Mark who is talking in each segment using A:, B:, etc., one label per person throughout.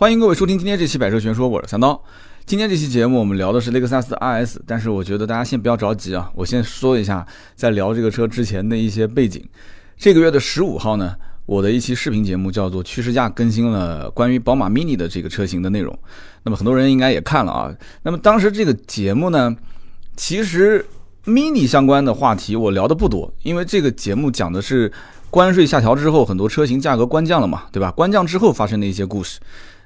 A: 欢迎各位收听今天这期百车全说，我是三刀。今天这期节目我们聊的是雷克萨斯 RS，但是我觉得大家先不要着急啊，我先说一下在聊这个车之前的一些背景。这个月的十五号呢，我的一期视频节目叫做《趋势价》更新了关于宝马 Mini 的这个车型的内容，那么很多人应该也看了啊。那么当时这个节目呢，其实 Mini 相关的话题我聊的不多，因为这个节目讲的是关税下调之后很多车型价格关降了嘛，对吧？关降之后发生的一些故事。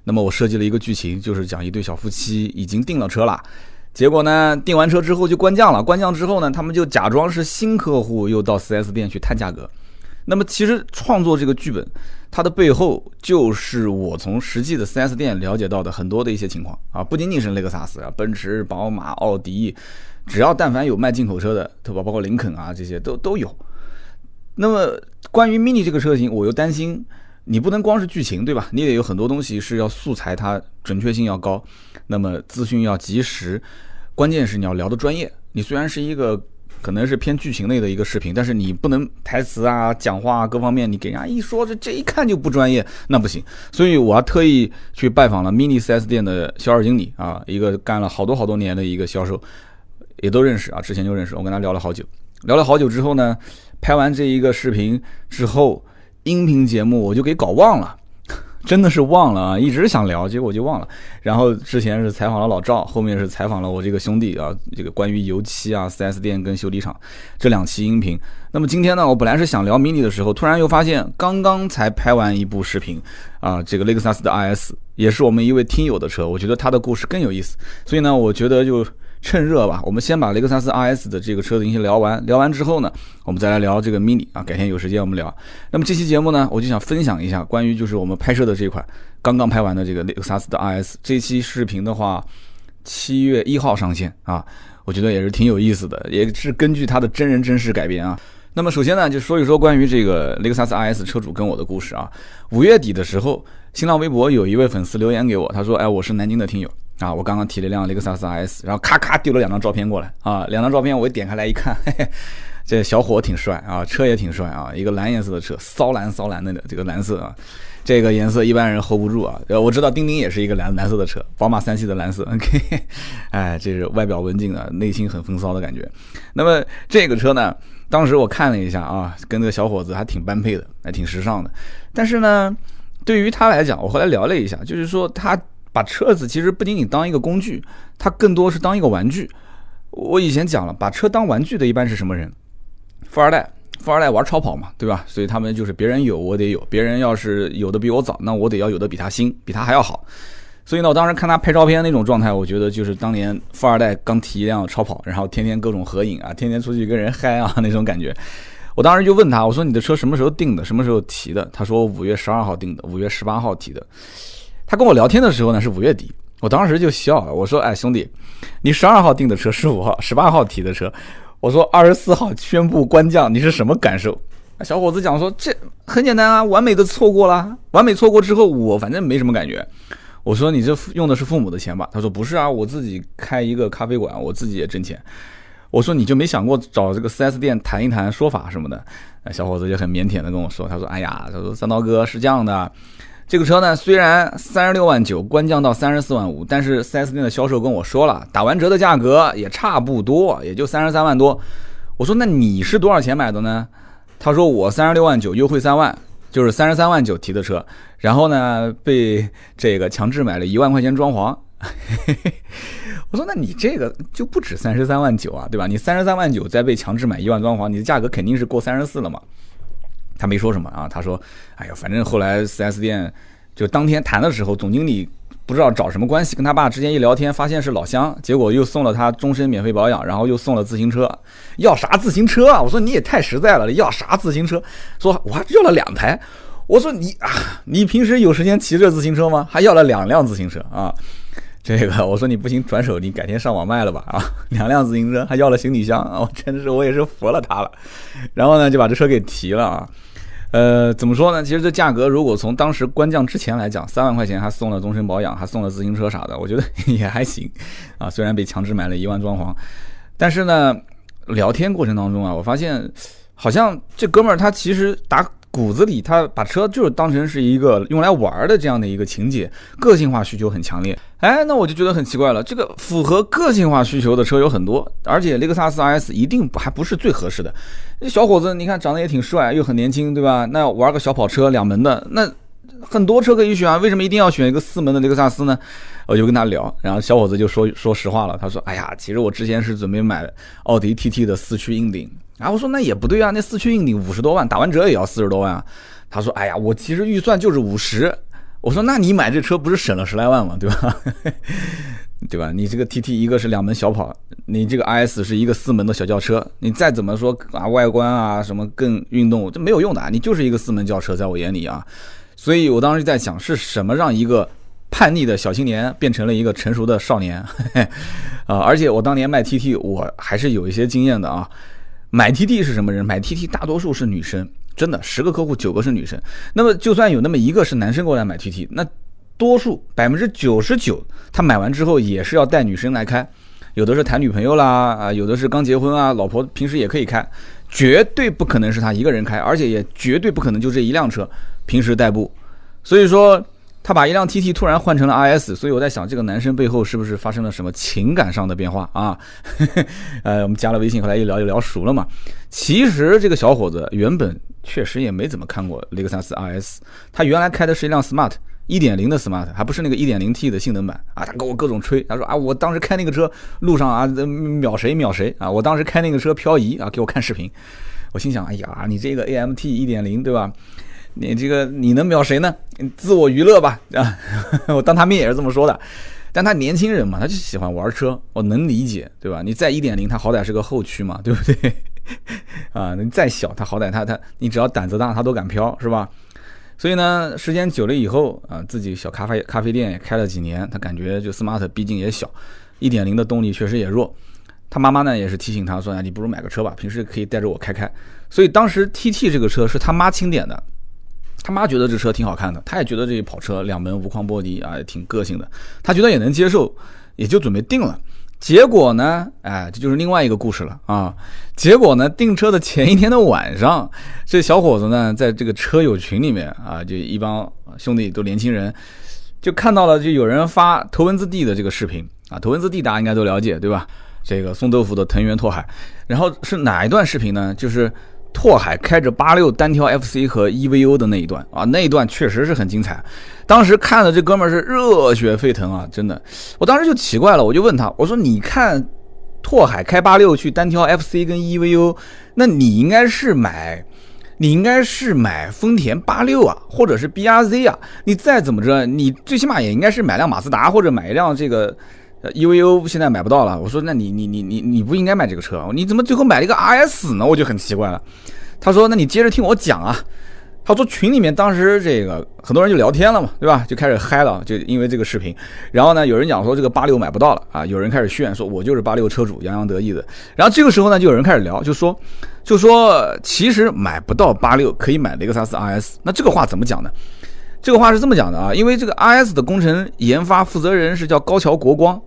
A: 那么我设计了一个剧情，就是讲一对小夫妻已经订了车了，结果呢订完车之后就关降了，关降之后呢，他们就假装是新客户，又到 4S 店去谈价格。那么其实创作这个剧本，它的背后就是我从实际的 4S 店了解到的很多的一些情况啊，不仅仅是雷克萨斯啊，奔驰、宝马、奥迪，只要但凡有卖进口车的，对吧？包括林肯啊这些都都有。那么关于 Mini 这个车型，我又担心。你不能光是剧情，对吧？你得有很多东西是要素材，它准确性要高，那么资讯要及时，关键是你要聊的专业。你虽然是一个可能是偏剧情类的一个视频，但是你不能台词啊、讲话啊各方面，你给人家一说，这这一看就不专业，那不行。所以我还特意去拜访了 Mini 4S 店的销售经理啊，一个干了好多好多年的一个销售，也都认识啊，之前就认识。我跟他聊了好久，聊了好久之后呢，拍完这一个视频之后。音频节目我就给搞忘了，真的是忘了啊！一直想聊，结果就忘了。然后之前是采访了老赵，后面是采访了我这个兄弟啊，这个关于油漆啊、4S 店跟修理厂这两期音频。那么今天呢，我本来是想聊 mini 的时候，突然又发现刚刚才拍完一部视频啊，这个雷克萨斯的 RS 也是我们一位听友的车，我觉得他的故事更有意思，所以呢，我觉得就。趁热吧，我们先把雷克萨斯 RS 的这个车子先聊完。聊完之后呢，我们再来聊这个 Mini 啊。改天有时间我们聊。那么这期节目呢，我就想分享一下关于就是我们拍摄的这款刚刚拍完的这个雷克萨斯的 RS。这期视频的话，七月一号上线啊，我觉得也是挺有意思的，也是根据它的真人真事改编啊。那么首先呢，就说一说关于这个雷克萨斯 RS 车主跟我的故事啊。五月底的时候，新浪微博有一位粉丝留言给我，他说：“哎，我是南京的听友。”啊，我刚刚提了一辆雷克萨斯 RS，然后咔咔丢了两张照片过来啊，两张照片我一点开来一看，嘿嘿，这小伙挺帅啊，车也挺帅啊，一个蓝颜色的车，骚蓝骚蓝的这个蓝色啊，这个颜色一般人 hold 不住啊。呃，我知道丁丁也是一个蓝蓝色的车，宝马三系的蓝色，OK，哎，这是外表文静的，内心很风骚的感觉。那么这个车呢，当时我看了一下啊，跟那个小伙子还挺般配的，还挺时尚的。但是呢，对于他来讲，我后来聊了一下，就是说他。把车子其实不仅仅当一个工具，它更多是当一个玩具。我以前讲了，把车当玩具的一般是什么人？富二代，富二代玩超跑嘛，对吧？所以他们就是别人有我得有，别人要是有的比我早，那我得要有的比他新，比他还要好。所以呢，我当时看他拍照片那种状态，我觉得就是当年富二代刚提一辆超跑，然后天天各种合影啊，天天出去跟人嗨啊那种感觉。我当时就问他，我说你的车什么时候订的？什么时候提的？他说五月十二号订的，五月十八号提的。他跟我聊天的时候呢是五月底，我当时就笑了，我说：“哎，兄弟，你十二号订的车，十五号、十八号提的车，我说二十四号宣布关降，你是什么感受？”小伙子讲说：“这很简单啊，完美的错过了，完美错过之后，我反正没什么感觉。”我说：“你这用的是父母的钱吧？”他说：“不是啊，我自己开一个咖啡馆，我自己也挣钱。”我说：“你就没想过找这个 4S 店谈一谈说法什么的？”小伙子就很腼腆的跟我说：“他说，哎呀，他说三刀哥是这样的。”这个车呢，虽然三十六万九，官降到三十四万五，但是 4S 店的销售跟我说了，打完折的价格也差不多，也就三十三万多。我说那你是多少钱买的呢？他说我三十六万九，优惠三万，就是三十三万九提的车，然后呢被这个强制买了一万块钱装潢。我说那你这个就不止三十三万九啊，对吧？你三十三万九再被强制买一万装潢，你的价格肯定是过三十四了嘛。他没说什么啊，他说：“哎呀，反正后来 4S 店就当天谈的时候，总经理不知道找什么关系，跟他爸之间一聊天，发现是老乡，结果又送了他终身免费保养，然后又送了自行车。要啥自行车啊？我说你也太实在了，要啥自行车？说我还要了两台。我说你啊，你平时有时间骑这自行车吗？还要了两辆自行车啊？这个我说你不行，转手你改天上网卖了吧啊？两辆自行车还要了行李箱啊？我真的是我也是服了他了。然后呢，就把这车给提了啊。呃，怎么说呢？其实这价格如果从当时官降之前来讲，三万块钱还送了终身保养，还送了自行车啥的，我觉得也还行啊。虽然被强制买了一万装潢，但是呢，聊天过程当中啊，我发现好像这哥们儿他其实打骨子里他把车就是当成是一个用来玩的这样的一个情节，个性化需求很强烈。哎，那我就觉得很奇怪了，这个符合个性化需求的车有很多，而且雷克萨斯 RS 一定还不是最合适的。小伙子，你看长得也挺帅，又很年轻，对吧？那玩个小跑车两门的，那很多车可以选啊，为什么一定要选一个四门的雷克萨斯呢？我就跟他聊，然后小伙子就说说实话了，他说：“哎呀，其实我之前是准备买奥迪 TT 的四驱硬顶。”然后我说：“那也不对啊，那四驱硬顶五十多万，打完折也要四十多万啊。”他说：“哎呀，我其实预算就是五十。”我说：“那你买这车不是省了十来万吗？对吧？对吧？你这个 TT 一个是两门小跑，你这个 RS 是一个四门的小轿车，你再怎么说啊外观啊什么更运动，这没有用的啊，你就是一个四门轿车，在我眼里啊。所以我当时在想，是什么让一个……”叛逆的小青年变成了一个成熟的少年，啊！而且我当年卖 TT，我还是有一些经验的啊。买 TT 是什么人？买 TT 大多数是女生，真的，十个客户九个是女生。那么就算有那么一个是男生过来买 TT，那多数百分之九十九，他买完之后也是要带女生来开，有的是谈女朋友啦，啊，有的是刚结婚啊，老婆平时也可以开，绝对不可能是他一个人开，而且也绝对不可能就这一辆车平时代步，所以说。他把一辆 TT 突然换成了 RS，所以我在想，这个男生背后是不是发生了什么情感上的变化啊？呃，我们加了微信，后来一聊就聊熟了嘛。其实这个小伙子原本确实也没怎么看过雷克萨斯 RS，他原来开的是一辆 Smart 1.0的 Smart，还不是那个 1.0T 的性能版啊。他跟我各种吹，他说啊，我当时开那个车路上啊秒谁秒谁啊，我当时开那个车漂移啊，给我看视频。我心想，哎呀，你这个 AMT 1.0对吧？你这个你能秒谁呢？自我娱乐吧啊！我当他面也是这么说的。但他年轻人嘛，他就喜欢玩车，我能理解，对吧？你再一点零，他好歹是个后驱嘛，对不对？啊，你再小，他好歹他他，你只要胆子大，他都敢飘，是吧？所以呢，时间久了以后啊，自己小咖啡咖啡店也开了几年，他感觉就 smart 毕竟也小，一点零的动力确实也弱。他妈妈呢也是提醒他说：“啊，你不如买个车吧，平时可以带着我开开。”所以当时 TT 这个车是他妈钦点的。他妈觉得这车挺好看的，他也觉得这跑车两门无框玻璃啊，挺个性的，他觉得也能接受，也就准备定了。结果呢，哎，这就是另外一个故事了啊。结果呢，订车的前一天的晚上，这小伙子呢，在这个车友群里面啊，就一帮兄弟都年轻人，就看到了，就有人发头文字 D 的这个视频啊，头文字 D 大家应该都了解对吧？这个送豆腐的藤原拓海，然后是哪一段视频呢？就是。拓海开着八六单挑 FC 和 EVO 的那一段啊，那一段确实是很精彩。当时看的这哥们儿是热血沸腾啊，真的。我当时就奇怪了，我就问他，我说：“你看拓海开八六去单挑 FC 跟 EVO，那你应该是买，你应该是买丰田八六啊，或者是 BRZ 啊。你再怎么着，你最起码也应该是买辆马自达或者买一辆这个。” EVO 现在买不到了，我说那你你你你你不应该买这个车，你怎么最后买了一个 RS 呢？我就很奇怪了。他说那你接着听我讲啊。他说群里面当时这个很多人就聊天了嘛，对吧？就开始嗨了，就因为这个视频。然后呢，有人讲说这个八六买不到了啊，有人开始炫说我就是八六车主，洋洋得意的。然后这个时候呢，就有人开始聊，就说就说其实买不到八六可以买雷克萨斯 RS。那这个话怎么讲呢？这个话是这么讲的啊，因为这个 RS 的工程研发负责人是叫高桥国光。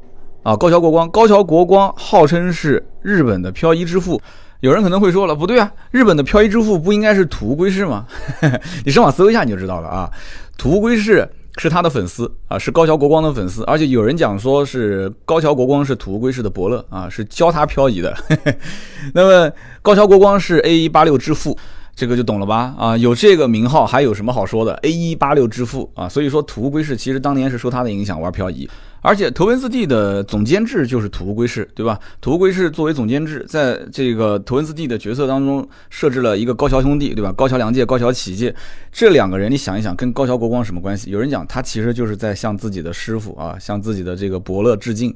A: 啊，高桥国光，高桥国光号称是日本的漂移之父。有人可能会说了，不对啊，日本的漂移之父不应该是土屋圭市吗？你上网搜一下你就知道了啊。土屋圭市是他的粉丝啊，是高桥国光的粉丝，而且有人讲说是高桥国光是土屋圭市的伯乐啊，是教他漂移的。那么高桥国光是 A 一八六之父。这个就懂了吧？啊，有这个名号还有什么好说的？A 一八六之父啊，所以说土屋圭市其实当年是受他的影响玩漂移，而且头文字 D 的总监制就是土屋圭市，对吧？土屋圭市作为总监制，在这个头文字 D 的角色当中设置了一个高桥兄弟，对吧？高桥良介、高桥启介这两个人，你想一想，跟高桥国光什么关系？有人讲他其实就是在向自己的师傅啊，向自己的这个伯乐致敬，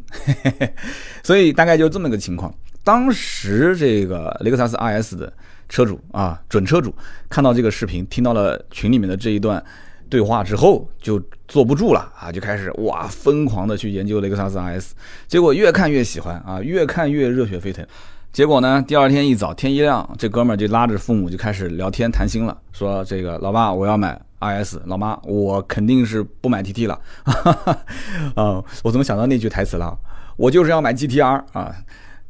A: 所以大概就这么个情况。当时这个雷克萨斯 RS 的。车主啊，准车主看到这个视频，听到了群里面的这一段对话之后，就坐不住了啊，就开始哇疯狂的去研究雷克萨斯 RS，结果越看越喜欢啊，越看越热血沸腾。结果呢，第二天一早天一亮，这哥们儿就拉着父母就开始聊天谈心了，说这个老爸我要买 RS，老妈我肯定是不买 TT 了。啊，我怎么想到那句台词了？我就是要买 GTR 啊。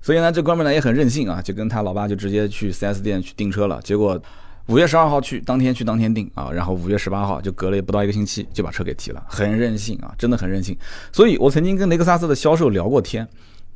A: 所以呢，这哥们呢也很任性啊，就跟他老爸就直接去 4S 店去订车了。结果五月十二号去，当天去当天订啊，然后五月十八号就隔了不到一个星期就把车给提了，很任性啊，真的很任性。所以我曾经跟雷克萨斯的销售聊过天，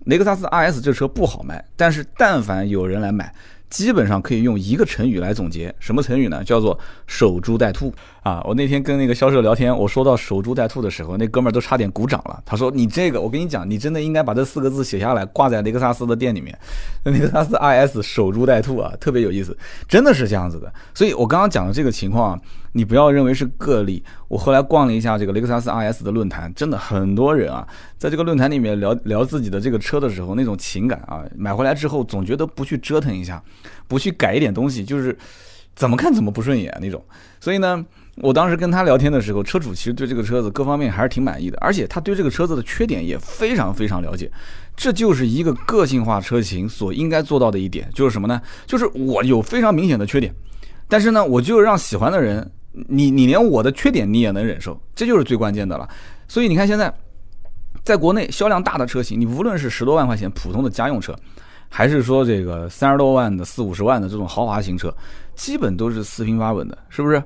A: 雷克萨斯 RS 这车不好卖，但是但凡有人来买。基本上可以用一个成语来总结，什么成语呢？叫做守株待兔啊！我那天跟那个销售聊天，我说到守株待兔的时候，那哥们儿都差点鼓掌了。他说：“你这个，我跟你讲，你真的应该把这四个字写下来，挂在雷克萨斯的店里面。雷克萨斯 IS 守株待兔啊，特别有意思，真的是这样子的。所以我刚刚讲的这个情况啊，你不要认为是个例。我后来逛了一下这个雷克萨斯 IS 的论坛，真的很多人啊，在这个论坛里面聊聊自己的这个车的时候，那种情感啊，买回来之后总觉得不去折腾一下。”不去改一点东西，就是怎么看怎么不顺眼那种。所以呢，我当时跟他聊天的时候，车主其实对这个车子各方面还是挺满意的，而且他对这个车子的缺点也非常非常了解。这就是一个个性化车型所应该做到的一点，就是什么呢？就是我有非常明显的缺点，但是呢，我就让喜欢的人，你你连我的缺点你也能忍受，这就是最关键的了。所以你看现在，在国内销量大的车型，你无论是十多万块钱普通的家用车。还是说这个三十多万的、四五十万的这种豪华型车，基本都是四平八稳的，是不是？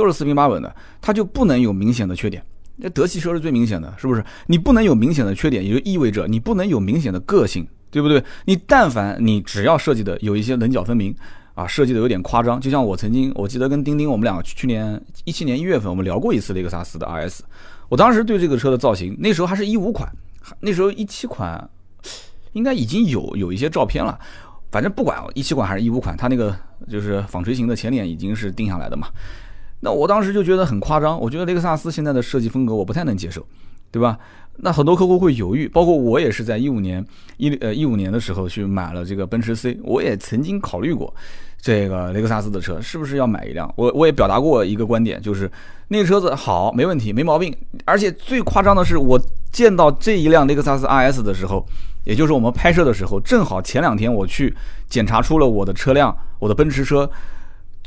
A: 都是四平八稳的，它就不能有明显的缺点。那德系车是最明显的，是不是？你不能有明显的缺点，也就意味着你不能有明显的个性，对不对？你但凡你只要设计的有一些棱角分明啊，设计的有点夸张，就像我曾经我记得跟丁丁我们两个去年一七年一月份我们聊过一次雷克萨斯的 RS，我当时对这个车的造型，那时候还是一五款，那时候一七款。应该已经有有一些照片了，反正不管一七款还是一五款，它那个就是纺锤型的前脸已经是定下来的嘛。那我当时就觉得很夸张，我觉得雷克萨斯现在的设计风格我不太能接受，对吧？那很多客户会犹豫，包括我也是在一五年一呃一五年的时候去买了这个奔驰 C，我也曾经考虑过这个雷克萨斯的车是不是要买一辆。我我也表达过一个观点，就是那个车子好，没问题，没毛病。而且最夸张的是，我见到这一辆雷克萨斯 RS 的时候。也就是我们拍摄的时候，正好前两天我去检查出了我的车辆，我的奔驰车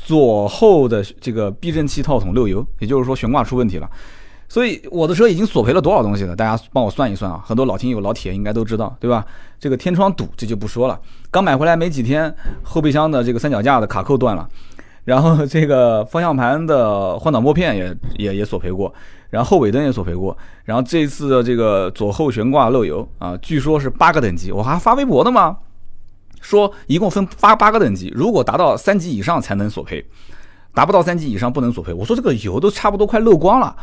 A: 左后的这个避震器套筒漏油，也就是说悬挂出问题了。所以我的车已经索赔了多少东西了？大家帮我算一算啊！很多老听友、老铁应该都知道，对吧？这个天窗堵，这就不说了。刚买回来没几天，后备箱的这个三脚架的卡扣断了，然后这个方向盘的换挡拨片也也也索赔过。然后后尾灯也索赔过，然后这次的这个左后悬挂漏油啊，据说是八个等级，我还发微博的吗？说一共分发八个等级，如果达到三级以上才能索赔，达不到三级以上不能索赔。我说这个油都差不多快漏光了，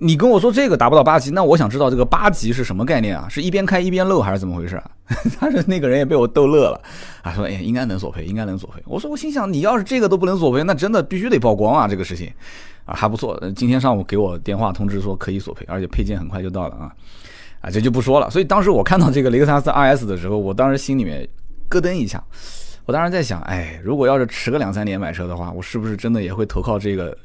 A: 你跟我说这个达不到八级，那我想知道这个八级是什么概念啊？是一边开一边漏还是怎么回事？他是那个人也被我逗乐了啊，说哎应该能索赔，应该能索赔。我说我心想你要是这个都不能索赔，那真的必须得曝光啊这个事情。啊，还不错。今天上午给我电话通知说可以索赔，而且配件很快就到了啊，啊，这就不说了。所以当时我看到这个雷克萨斯 RS 的时候，我当时心里面咯噔一下。我当时在想，哎，如果要是迟个两三年买车的话，我是不是真的也会投靠这个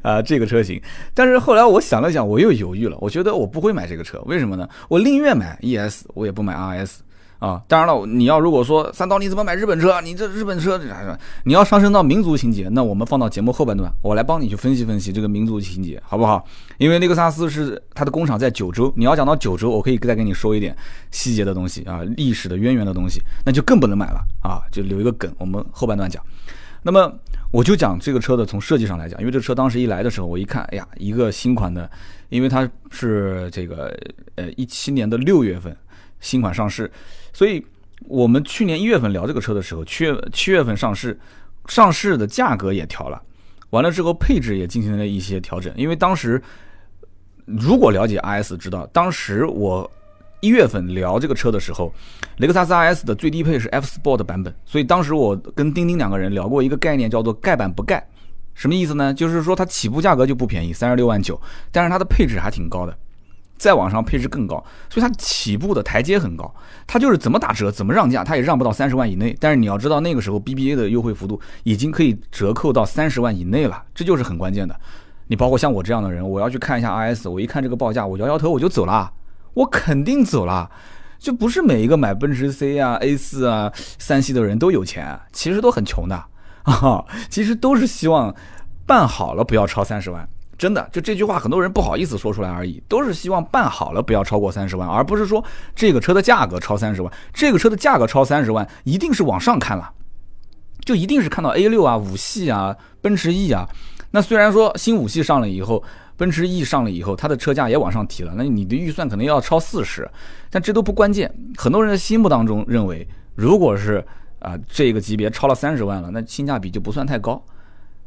A: 啊 这个车型？但是后来我想了想，我又犹豫了。我觉得我不会买这个车，为什么呢？我宁愿买 ES，我也不买 RS。啊，当然了，你要如果说三刀你怎么买日本车？你这日本车，你要上升到民族情节，那我们放到节目后半段，我来帮你去分析分析这个民族情节，好不好？因为雷克萨斯是它的工厂在九州，你要讲到九州，我可以再跟你说一点细节的东西啊，历史的渊源的东西，那就更不能买了啊，就留一个梗，我们后半段讲。那么我就讲这个车的从设计上来讲，因为这车当时一来的时候，我一看，哎呀，一个新款的，因为它是这个呃一七年的六月份。新款上市，所以我们去年一月份聊这个车的时候，七月七月份上市，上市的价格也调了，完了之后配置也进行了一些调整。因为当时如果了解 RS 知道，当时我一月份聊这个车的时候，雷克萨斯 RS 的最低配是 F Sport 版本，所以当时我跟丁丁两个人聊过一个概念，叫做盖板不盖，什么意思呢？就是说它起步价格就不便宜，三十六万九，但是它的配置还挺高的。再往上配置更高，所以它起步的台阶很高，它就是怎么打折怎么让价，它也让不到三十万以内。但是你要知道，那个时候 BBA 的优惠幅度已经可以折扣到三十万以内了，这就是很关键的。你包括像我这样的人，我要去看一下 RS，我一看这个报价，我摇摇头我就走了，我肯定走了。就不是每一个买奔驰 C 啊、A 四啊、三系的人都有钱，其实都很穷的啊，其实都是希望办好了不要超三十万。真的，就这句话，很多人不好意思说出来而已，都是希望办好了不要超过三十万，而不是说这个车的价格超三十万。这个车的价格超三十万，一定是往上看了，就一定是看到 A 六啊、五系啊、奔驰 E 啊。那虽然说新五系上了以后，奔驰 E 上了以后，它的车价也往上提了，那你的预算可能要超四十，但这都不关键。很多人的心目当中认为，如果是啊这个级别超了三十万了，那性价比就不算太高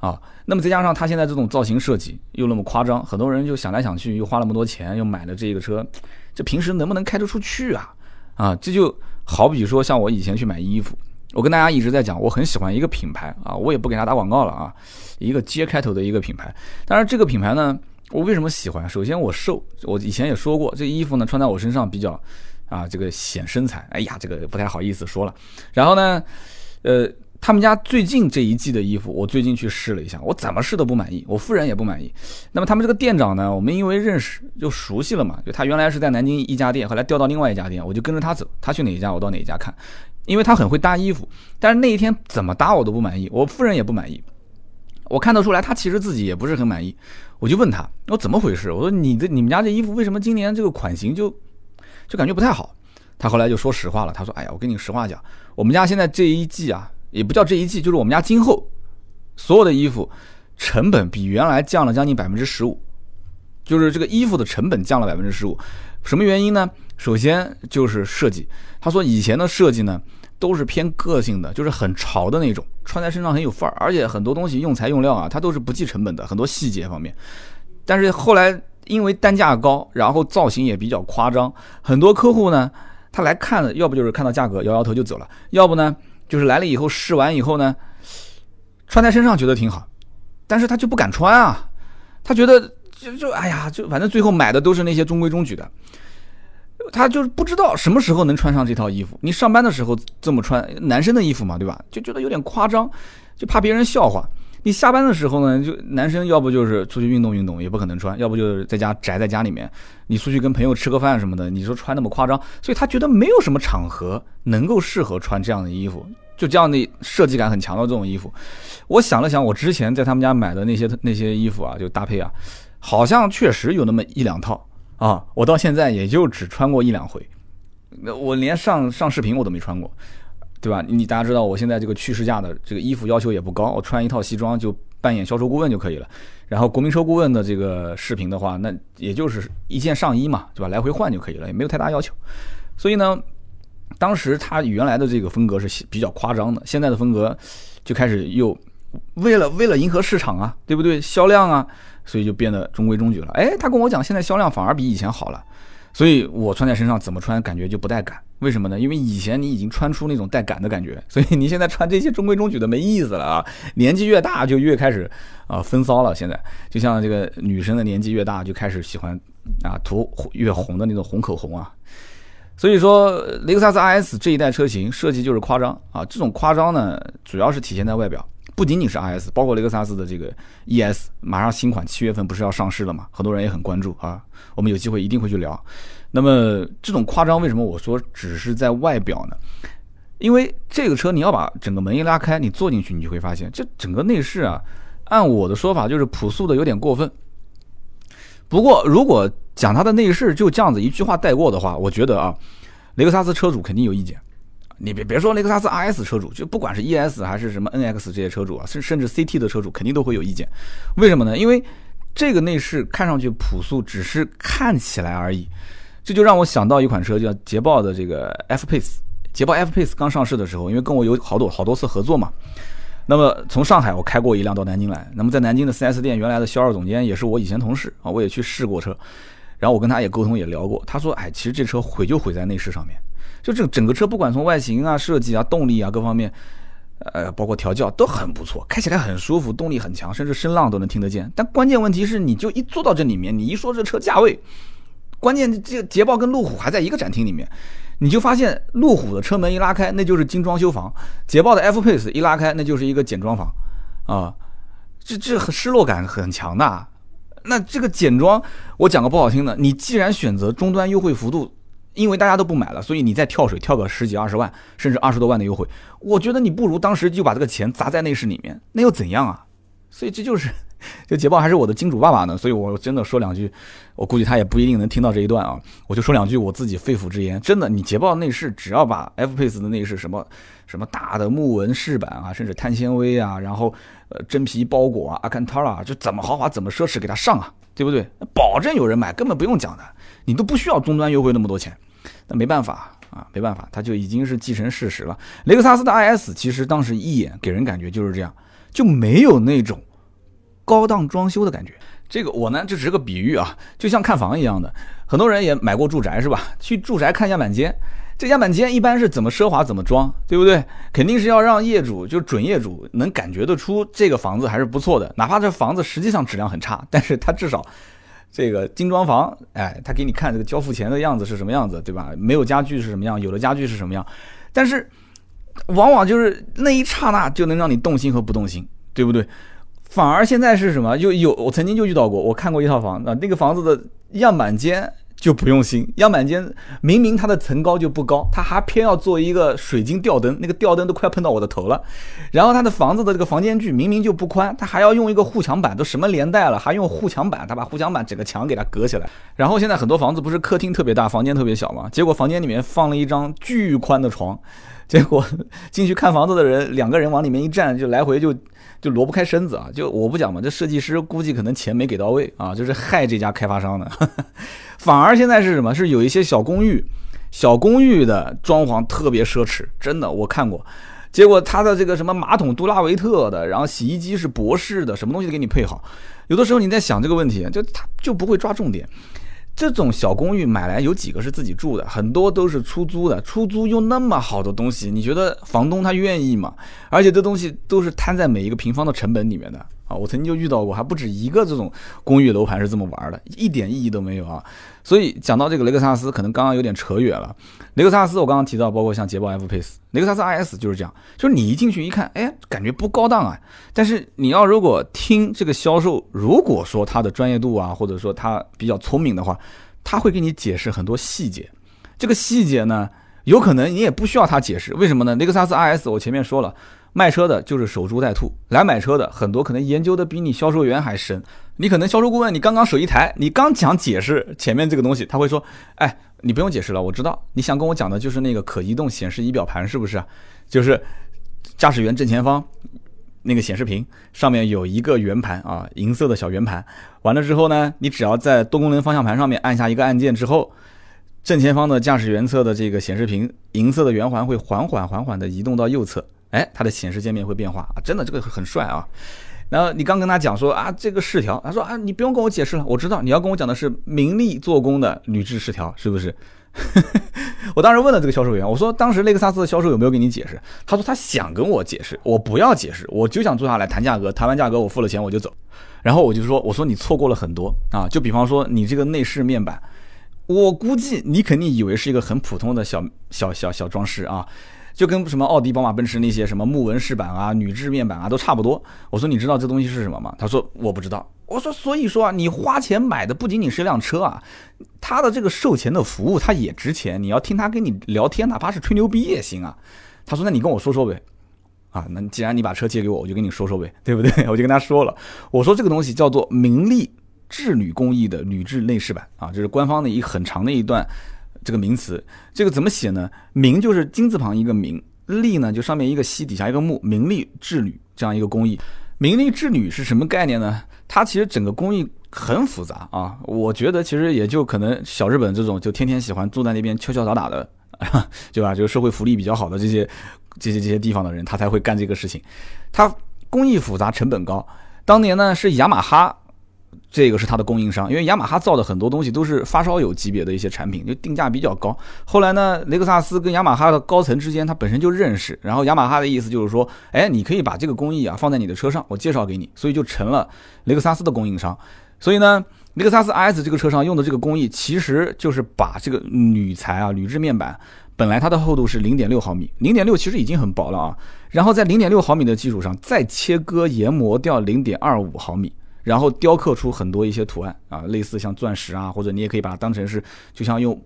A: 啊。那么再加上它现在这种造型设计又那么夸张，很多人就想来想去，又花那么多钱，又买了这个车，这平时能不能开得出去啊？啊，这就好比说像我以前去买衣服。我跟大家一直在讲，我很喜欢一个品牌啊，我也不给他打广告了啊，一个接开头的一个品牌。当然，这个品牌呢，我为什么喜欢？首先我瘦，我以前也说过，这衣服呢穿在我身上比较啊，这个显身材。哎呀，这个不太好意思说了。然后呢，呃，他们家最近这一季的衣服，我最近去试了一下，我怎么试都不满意，我夫人也不满意。那么他们这个店长呢，我们因为认识就熟悉了嘛，就他原来是在南京一家店，后来调到另外一家店，我就跟着他走，他去哪一家我到哪一家看。因为他很会搭衣服，但是那一天怎么搭我都不满意，我夫人也不满意。我看得出来，他其实自己也不是很满意。我就问他，我怎么回事？我说你的你们家这衣服为什么今年这个款型就就感觉不太好？他后来就说实话了，他说：“哎呀，我跟你实话讲，我们家现在这一季啊，也不叫这一季，就是我们家今后所有的衣服成本比原来降了将近百分之十五，就是这个衣服的成本降了百分之十五。什么原因呢？首先就是设计。他说以前的设计呢。”都是偏个性的，就是很潮的那种，穿在身上很有范儿，而且很多东西用材用料啊，它都是不计成本的，很多细节方面。但是后来因为单价高，然后造型也比较夸张，很多客户呢，他来看了，要不就是看到价格摇摇头就走了，要不呢就是来了以后试完以后呢，穿在身上觉得挺好，但是他就不敢穿啊，他觉得就就哎呀，就反正最后买的都是那些中规中矩的。他就是不知道什么时候能穿上这套衣服。你上班的时候这么穿，男生的衣服嘛，对吧？就觉得有点夸张，就怕别人笑话。你下班的时候呢，就男生要不就是出去运动运动，也不可能穿；要不就是在家宅在家里面。你出去跟朋友吃个饭什么的，你说穿那么夸张，所以他觉得没有什么场合能够适合穿这样的衣服，就这样的设计感很强的这种衣服。我想了想，我之前在他们家买的那些那些衣服啊，就搭配啊，好像确实有那么一两套。啊，我到现在也就只穿过一两回，那我连上上视频我都没穿过，对吧？你大家知道我现在这个去试驾的这个衣服要求也不高，我穿一套西装就扮演销售顾问就可以了。然后国民车顾问的这个视频的话，那也就是一件上衣嘛，对吧？来回换就可以了，也没有太大要求。所以呢，当时他原来的这个风格是比较夸张的，现在的风格就开始又为了为了迎合市场啊，对不对？销量啊。所以就变得中规中矩了。哎，他跟我讲，现在销量反而比以前好了。所以我穿在身上怎么穿，感觉就不带感。为什么呢？因为以前你已经穿出那种带感的感觉，所以你现在穿这些中规中矩的没意思了啊！年纪越大就越开始啊风骚了。现在就像这个女生的年纪越大就开始喜欢啊涂越红的那种红口红啊。所以说，雷克萨斯 RS 这一代车型设计就是夸张啊。这种夸张呢，主要是体现在外表。不仅仅是 RS，包括雷克萨斯的这个 ES，马上新款七月份不是要上市了嘛？很多人也很关注啊。我们有机会一定会去聊。那么这种夸张，为什么我说只是在外表呢？因为这个车你要把整个门一拉开，你坐进去，你就会发现这整个内饰啊，按我的说法就是朴素的有点过分。不过如果讲它的内饰就这样子一句话带过的话，我觉得啊，雷克萨斯车主肯定有意见。你别别说雷克萨斯 RS 车主，就不管是 ES 还是什么 NX 这些车主啊，甚甚至 CT 的车主肯定都会有意见。为什么呢？因为这个内饰看上去朴素，只是看起来而已。这就让我想到一款车，叫捷豹的这个 F Pace。捷豹 F Pace 刚上市的时候，因为跟我有好多好多次合作嘛，那么从上海我开过一辆到南京来。那么在南京的 4S 店，原来的销售总监也是我以前同事啊，我也去试过车，然后我跟他也沟通也聊过，他说：“哎，其实这车毁就毁在内饰上面。”就这整个车，不管从外形啊、设计啊、动力啊各方面，呃，包括调教都很不错，开起来很舒服，动力很强，甚至声浪都能听得见。但关键问题是，你就一坐到这里面，你一说这车价位，关键这捷豹跟路虎还在一个展厅里面，你就发现路虎的车门一拉开，那就是精装修房；捷豹的 F Pace 一拉开，那就是一个简装房，啊，这这很失落感很强的。那这个简装，我讲个不好听的，你既然选择终端优惠幅度。因为大家都不买了，所以你再跳水跳个十几二十万，甚至二十多万的优惠，我觉得你不如当时就把这个钱砸在内饰里面，那又怎样啊？所以这就是 这捷豹还是我的金主爸爸呢，所以我真的说两句，我估计他也不一定能听到这一段啊。我就说两句我自己肺腑之言，真的，你捷豹内饰只要把 F Pace 的内饰什么什么大的木纹饰板啊，甚至碳纤维啊，然后呃真皮包裹啊，阿坎塔拉就怎么豪华怎么奢侈给它上啊，对不对？保证有人买，根本不用讲的，你都不需要终端优惠那么多钱。那没办法啊，没办法，它就已经是既成事实了。雷克萨斯的 IS 其实当时一眼给人感觉就是这样，就没有那种。高档装修的感觉，这个我呢就只是个比喻啊，就像看房一样的，很多人也买过住宅是吧？去住宅看样板间，这样板间一般是怎么奢华怎么装，对不对？肯定是要让业主就准业主能感觉得出这个房子还是不错的，哪怕这房子实际上质量很差，但是它至少这个精装房，哎，他给你看这个交付前的样子是什么样子，对吧？没有家具是什么样，有的家具是什么样，但是往往就是那一刹那就能让你动心和不动心，对不对？反而现在是什么？就有我曾经就遇到过，我看过一套房啊，那个房子的样板间就不用心，样板间明明它的层高就不高，它还偏要做一个水晶吊灯，那个吊灯都快碰到我的头了。然后它的房子的这个房间距明明就不宽，它还要用一个护墙板，都什么年代了，还用护墙板？它把护墙板整个墙给它隔起来。然后现在很多房子不是客厅特别大，房间特别小嘛？结果房间里面放了一张巨宽的床，结 果进去看房子的人两个人往里面一站，就来回就。就挪不开身子啊！就我不讲嘛，这设计师估计可能钱没给到位啊，就是害这家开发商的。反而现在是什么？是有一些小公寓，小公寓的装潢特别奢侈，真的我看过。结果他的这个什么马桶杜拉维特的，然后洗衣机是博士的，什么东西都给你配好。有的时候你在想这个问题，就他就不会抓重点。这种小公寓买来有几个是自己住的？很多都是出租的。出租又那么好的东西，你觉得房东他愿意吗？而且这东西都是摊在每一个平方的成本里面的我曾经就遇到过，还不止一个这种公寓楼盘是这么玩的，一点意义都没有啊！所以讲到这个雷克萨斯，可能刚刚有点扯远了。雷克萨斯我刚刚提到，包括像捷豹 F Pace，雷克萨斯 IS 就是这样，就是你一进去一看，哎，感觉不高档啊。但是你要如果听这个销售，如果说他的专业度啊，或者说他比较聪明的话，他会给你解释很多细节。这个细节呢，有可能你也不需要他解释，为什么呢？雷克萨斯 IS 我前面说了，卖车的就是守株待兔，来买车的很多可能研究的比你销售员还深。你可能销售顾问，你刚刚手一抬，你刚讲解释前面这个东西，他会说：“哎，你不用解释了，我知道你想跟我讲的就是那个可移动显示仪表盘，是不是？就是驾驶员正前方那个显示屏上面有一个圆盘啊，银色的小圆盘。完了之后呢，你只要在多功能方向盘上面按下一个按键之后，正前方的驾驶员侧的这个显示屏银色的圆环会缓缓缓缓的移动到右侧，哎，它的显示界面会变化啊，真的这个很帅啊。”然后你刚跟他讲说啊，这个饰条，他说啊，你不用跟我解释了，我知道你要跟我讲的是名利做工的铝制饰条，是不是？我当时问了这个销售员，我说当时雷克萨斯的销售有没有给你解释？他说他想跟我解释，我不要解释，我就想坐下来谈价格，谈完价格我付了钱我就走。然后我就说，我说你错过了很多啊，就比方说你这个内饰面板，我估计你肯定以为是一个很普通的小小小小装饰啊。就跟什么奥迪、宝马、奔驰那些什么木纹饰板啊、铝制面板啊都差不多。我说你知道这东西是什么吗？他说我不知道。我说所以说啊，你花钱买的不仅仅是一辆车啊，他的这个售前的服务他也值钱。你要听他跟你聊天，哪怕是吹牛逼也行啊。他说那你跟我说说呗。啊，那既然你把车借给我，我就跟你说说呗，对不对？我就跟他说了，我说这个东西叫做明利制铝工艺的铝制内饰板啊，这是官方的一很长的一段。这个名词，这个怎么写呢？名就是金字旁一个名，利呢就上面一个西，底下一个木，名利制女这样一个工艺。名利制女是什么概念呢？它其实整个工艺很复杂啊。我觉得其实也就可能小日本这种就天天喜欢坐在那边敲敲打打的，对吧？就是社会福利比较好的这些这些这些地方的人，他才会干这个事情。它工艺复杂，成本高。当年呢是雅马哈。这个是它的供应商，因为雅马哈造的很多东西都是发烧友级别的一些产品，就定价比较高。后来呢，雷克萨斯跟雅马哈的高层之间，他本身就认识，然后雅马哈的意思就是说，哎，你可以把这个工艺啊放在你的车上，我介绍给你，所以就成了雷克萨斯的供应商。所以呢，雷克萨斯 IS 这个车上用的这个工艺，其实就是把这个铝材啊、铝制面板，本来它的厚度是零点六毫米，零点六其实已经很薄了啊，然后在零点六毫米的基础上再切割研磨掉零点二五毫米。然后雕刻出很多一些图案啊，类似像钻石啊，或者你也可以把它当成是，就像用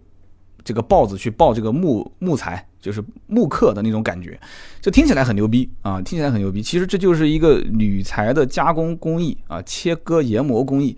A: 这个刨子去刨这个木木材，就是木刻的那种感觉，就听起来很牛逼啊，听起来很牛逼。其实这就是一个铝材的加工工艺啊，切割研磨工艺。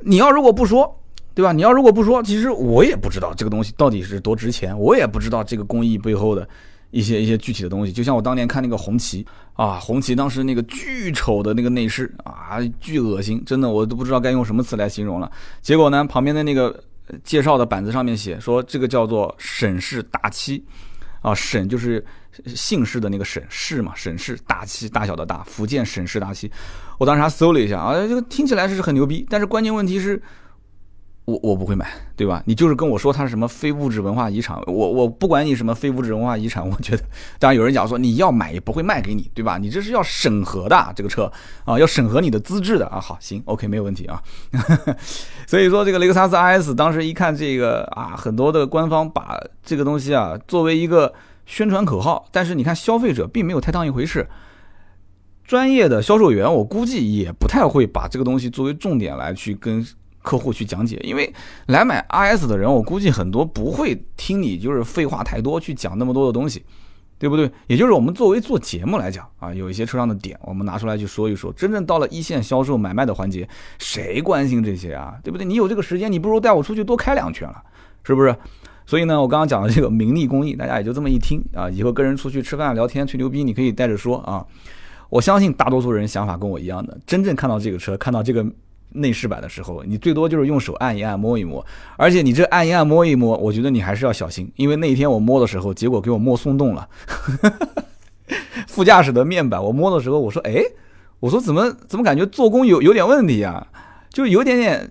A: 你要如果不说，对吧？你要如果不说，其实我也不知道这个东西到底是多值钱，我也不知道这个工艺背后的一些一些具体的东西。就像我当年看那个红旗啊，红旗当时那个巨丑的那个内饰啊，巨恶心，真的我都不知道该用什么词来形容了。结果呢，旁边的那个介绍的板子上面写说，这个叫做沈氏大漆啊，沈就是姓氏的那个沈氏嘛，沈氏大漆，大小的大，福建沈氏大漆。我当时还搜了一下啊，这个听起来是很牛逼，但是关键问题是。我我不会买，对吧？你就是跟我说它是什么非物质文化遗产，我我不管你什么非物质文化遗产，我觉得，当然有人讲说你要买也不会卖给你，对吧？你这是要审核的这个车啊，要审核你的资质的啊。好，行，OK，没有问题啊。所以说这个雷克萨斯 RS 当时一看这个啊，很多的官方把这个东西啊作为一个宣传口号，但是你看消费者并没有太当一回事，专业的销售员我估计也不太会把这个东西作为重点来去跟。客户去讲解，因为来买 RS 的人，我估计很多不会听你就是废话太多去讲那么多的东西，对不对？也就是我们作为做节目来讲啊，有一些车上的点，我们拿出来去说一说。真正到了一线销售买卖的环节，谁关心这些啊？对不对？你有这个时间，你不如带我出去多开两圈了，是不是？所以呢，我刚刚讲的这个名利工艺，大家也就这么一听啊。以后跟人出去吃饭聊天吹牛逼，你可以带着说啊。我相信大多数人想法跟我一样的，真正看到这个车，看到这个。内饰版的时候，你最多就是用手按一按、摸一摸，而且你这按一按、摸一摸，我觉得你还是要小心，因为那一天我摸的时候，结果给我摸松动了。副驾驶的面板，我摸的时候，我说：“哎，我说怎么怎么感觉做工有有点问题啊？就有点点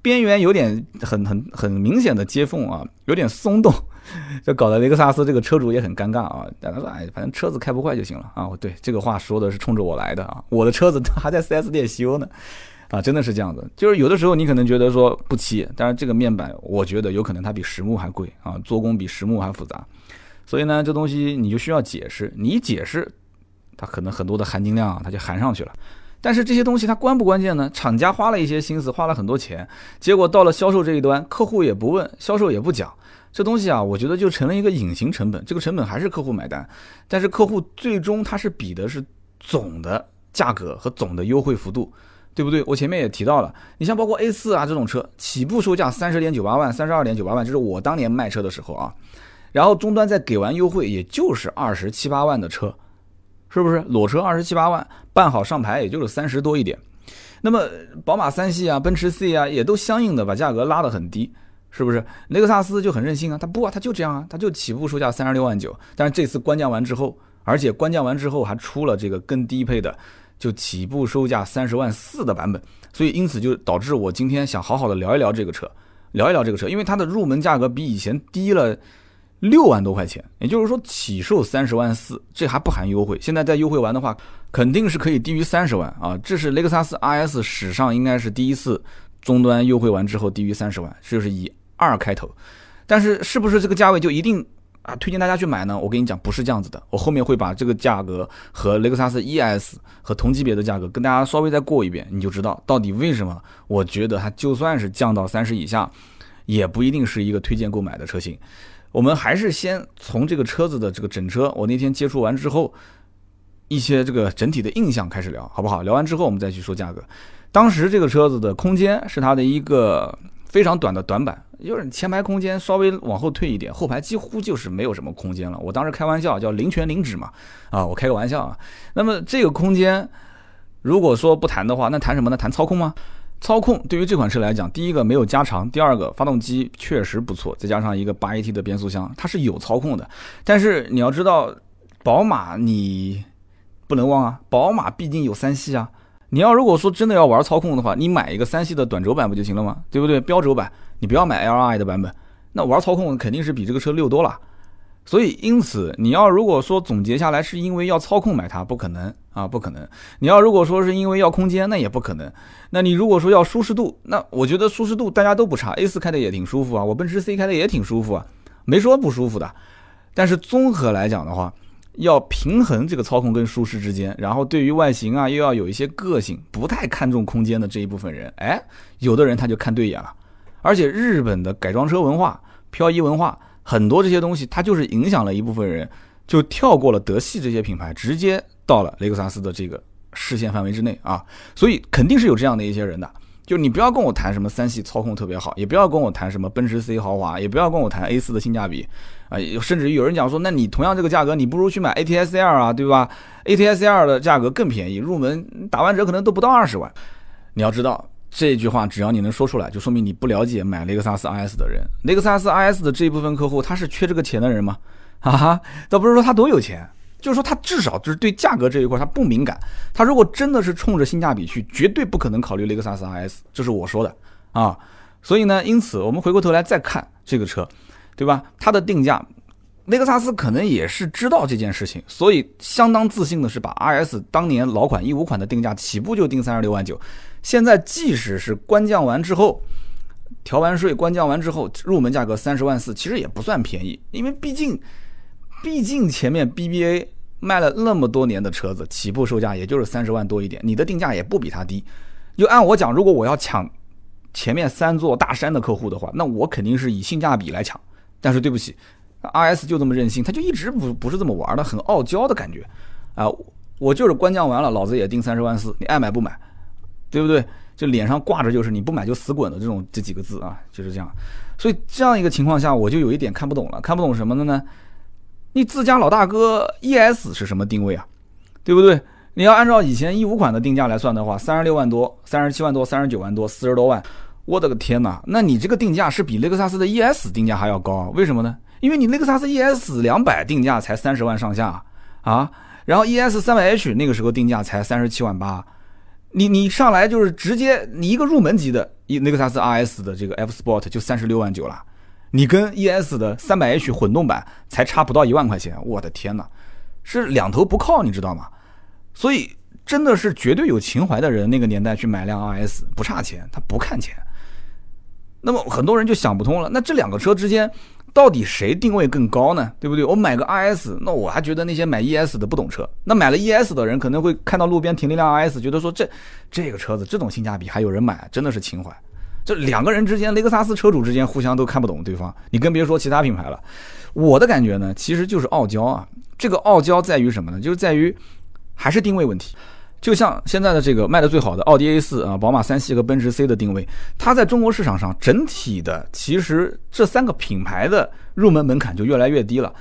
A: 边缘有点很很很明显的接缝啊，有点松动，这搞得雷克萨斯这个车主也很尴尬啊。但他说：哎，反正车子开不坏就行了啊。我对，这个话说的是冲着我来的啊，我的车子还在 4S 店修呢。”啊，真的是这样子，就是有的时候你可能觉得说不漆，但是这个面板，我觉得有可能它比实木还贵啊，做工比实木还复杂，所以呢，这东西你就需要解释，你一解释，它可能很多的含金量它就含上去了。但是这些东西它关不关键呢？厂家花了一些心思，花了很多钱，结果到了销售这一端，客户也不问，销售也不讲，这东西啊，我觉得就成了一个隐形成本，这个成本还是客户买单，但是客户最终他是比的是总的价格和总的优惠幅度。对不对？我前面也提到了，你像包括 A 四啊这种车，起步售价三十点九八万、三十二点九八万，这是我当年卖车的时候啊。然后终端再给完优惠，也就是二十七八万的车，是不是？裸车二十七八万，办好上牌也就是三十多一点。那么宝马三系啊、奔驰 C 啊，也都相应的把价格拉得很低，是不是？雷克萨斯就很任性啊，他不啊，他就这样啊，他就起步售价三十六万九。但是这次官降完之后，而且官降完之后还出了这个更低配的。就起步售价三十万四的版本，所以因此就导致我今天想好好的聊一聊这个车，聊一聊这个车，因为它的入门价格比以前低了六万多块钱，也就是说起售三十万四，这还不含优惠。现在再优惠完的话，肯定是可以低于三十万啊！这是雷克萨斯 RS 史上应该是第一次终端优惠完之后低于三十万，就是以二开头。但是是不是这个价位就一定？啊，推荐大家去买呢。我跟你讲，不是这样子的。我后面会把这个价格和雷克萨斯 ES 和同级别的价格跟大家稍微再过一遍，你就知道到底为什么。我觉得它就算是降到三十以下，也不一定是一个推荐购买的车型。我们还是先从这个车子的这个整车，我那天接触完之后，一些这个整体的印象开始聊，好不好？聊完之后我们再去说价格。当时这个车子的空间是它的一个非常短的短板。就是前排空间稍微往后退一点，后排几乎就是没有什么空间了。我当时开玩笑叫零全零指嘛，啊，我开个玩笑啊。那么这个空间，如果说不谈的话，那谈什么呢？谈操控吗？操控对于这款车来讲，第一个没有加长，第二个发动机确实不错，再加上一个八 AT 的变速箱，它是有操控的。但是你要知道，宝马你不能忘啊，宝马毕竟有三系啊。你要如果说真的要玩操控的话，你买一个三系的短轴版不就行了吗？对不对？标轴版，你不要买 L I 的版本。那玩操控肯定是比这个车溜多了。所以因此，你要如果说总结下来是因为要操控买它，不可能啊，不可能。你要如果说是因为要空间，那也不可能。那你如果说要舒适度，那我觉得舒适度大家都不差，A 四开的也挺舒服啊，我奔驰 C 开的也挺舒服啊，没说不舒服的。但是综合来讲的话，要平衡这个操控跟舒适之间，然后对于外形啊又要有一些个性，不太看重空间的这一部分人，哎，有的人他就看对眼了。而且日本的改装车文化漂移文化，很多这些东西，它就是影响了一部分人，就跳过了德系这些品牌，直接到了雷克萨斯的这个视线范围之内啊。所以肯定是有这样的一些人的。就你不要跟我谈什么三系操控特别好，也不要跟我谈什么奔驰 C 豪华，也不要跟我谈 A 四的性价比啊，甚至于有人讲说，那你同样这个价格，你不如去买 ATS L 啊，对吧？ATS L 的价格更便宜，入门打完折可能都不到二十万。你要知道这句话，只要你能说出来，就说明你不了解买雷克萨斯 IS 的人。雷克萨斯 IS 的这一部分客户，他是缺这个钱的人吗？哈哈，倒不是说他多有钱。就是说，他至少就是对价格这一块他不敏感。他如果真的是冲着性价比去，绝对不可能考虑雷克萨斯 RS，这是我说的啊。所以呢，因此我们回过头来再看这个车，对吧？它的定价，雷克萨斯可能也是知道这件事情，所以相当自信的是把 RS 当年老款一五款的定价起步就定三十六万九。现在即使是官降完之后，调完税官降完之后，入门价格三十万四，其实也不算便宜，因为毕竟。毕竟前面 BBA 卖了那么多年的车子，起步售价也就是三十万多一点，你的定价也不比它低。就按我讲，如果我要抢前面三座大山的客户的话，那我肯定是以性价比来抢。但是对不起，RS 就这么任性，他就一直不不是这么玩的，很傲娇的感觉啊！我就是官降完了，老子也定三十万四，你爱买不买，对不对？就脸上挂着就是你不买就死滚的这种这几个字啊，就是这样。所以这样一个情况下，我就有一点看不懂了，看不懂什么的呢？你自家老大哥 ES 是什么定位啊？对不对？你要按照以前一五款的定价来算的话，三十六万多、三十七万多、三十九万多、四十多万，我的个天哪！那你这个定价是比雷克萨斯的 ES 定价还要高？为什么呢？因为你雷克萨斯 ES 两百定价才三十万上下啊，然后 ES 三百 H 那个时候定价才三十七万八，你你上来就是直接你一个入门级的一雷克萨斯 RS 的这个 F Sport 就三十六万九了。你跟 ES 的三百 H 混动版才差不到一万块钱，我的天哪，是两头不靠，你知道吗？所以真的是绝对有情怀的人，那个年代去买辆 RS 不差钱，他不看钱。那么很多人就想不通了，那这两个车之间到底谁定位更高呢？对不对？我买个 RS，那我还觉得那些买 ES 的不懂车。那买了 ES 的人可能会看到路边停了一辆 RS，觉得说这这个车子这种性价比还有人买，真的是情怀。这两个人之间，雷克萨斯车主之间互相都看不懂对方，你更别说其他品牌了。我的感觉呢，其实就是傲娇啊。这个傲娇在于什么呢？就是在于还是定位问题。就像现在的这个卖的最好的奥迪 A 四啊，宝马三系和奔驰 C 的定位，它在中国市场上整体的，其实这三个品牌的入门门槛就越来越低了。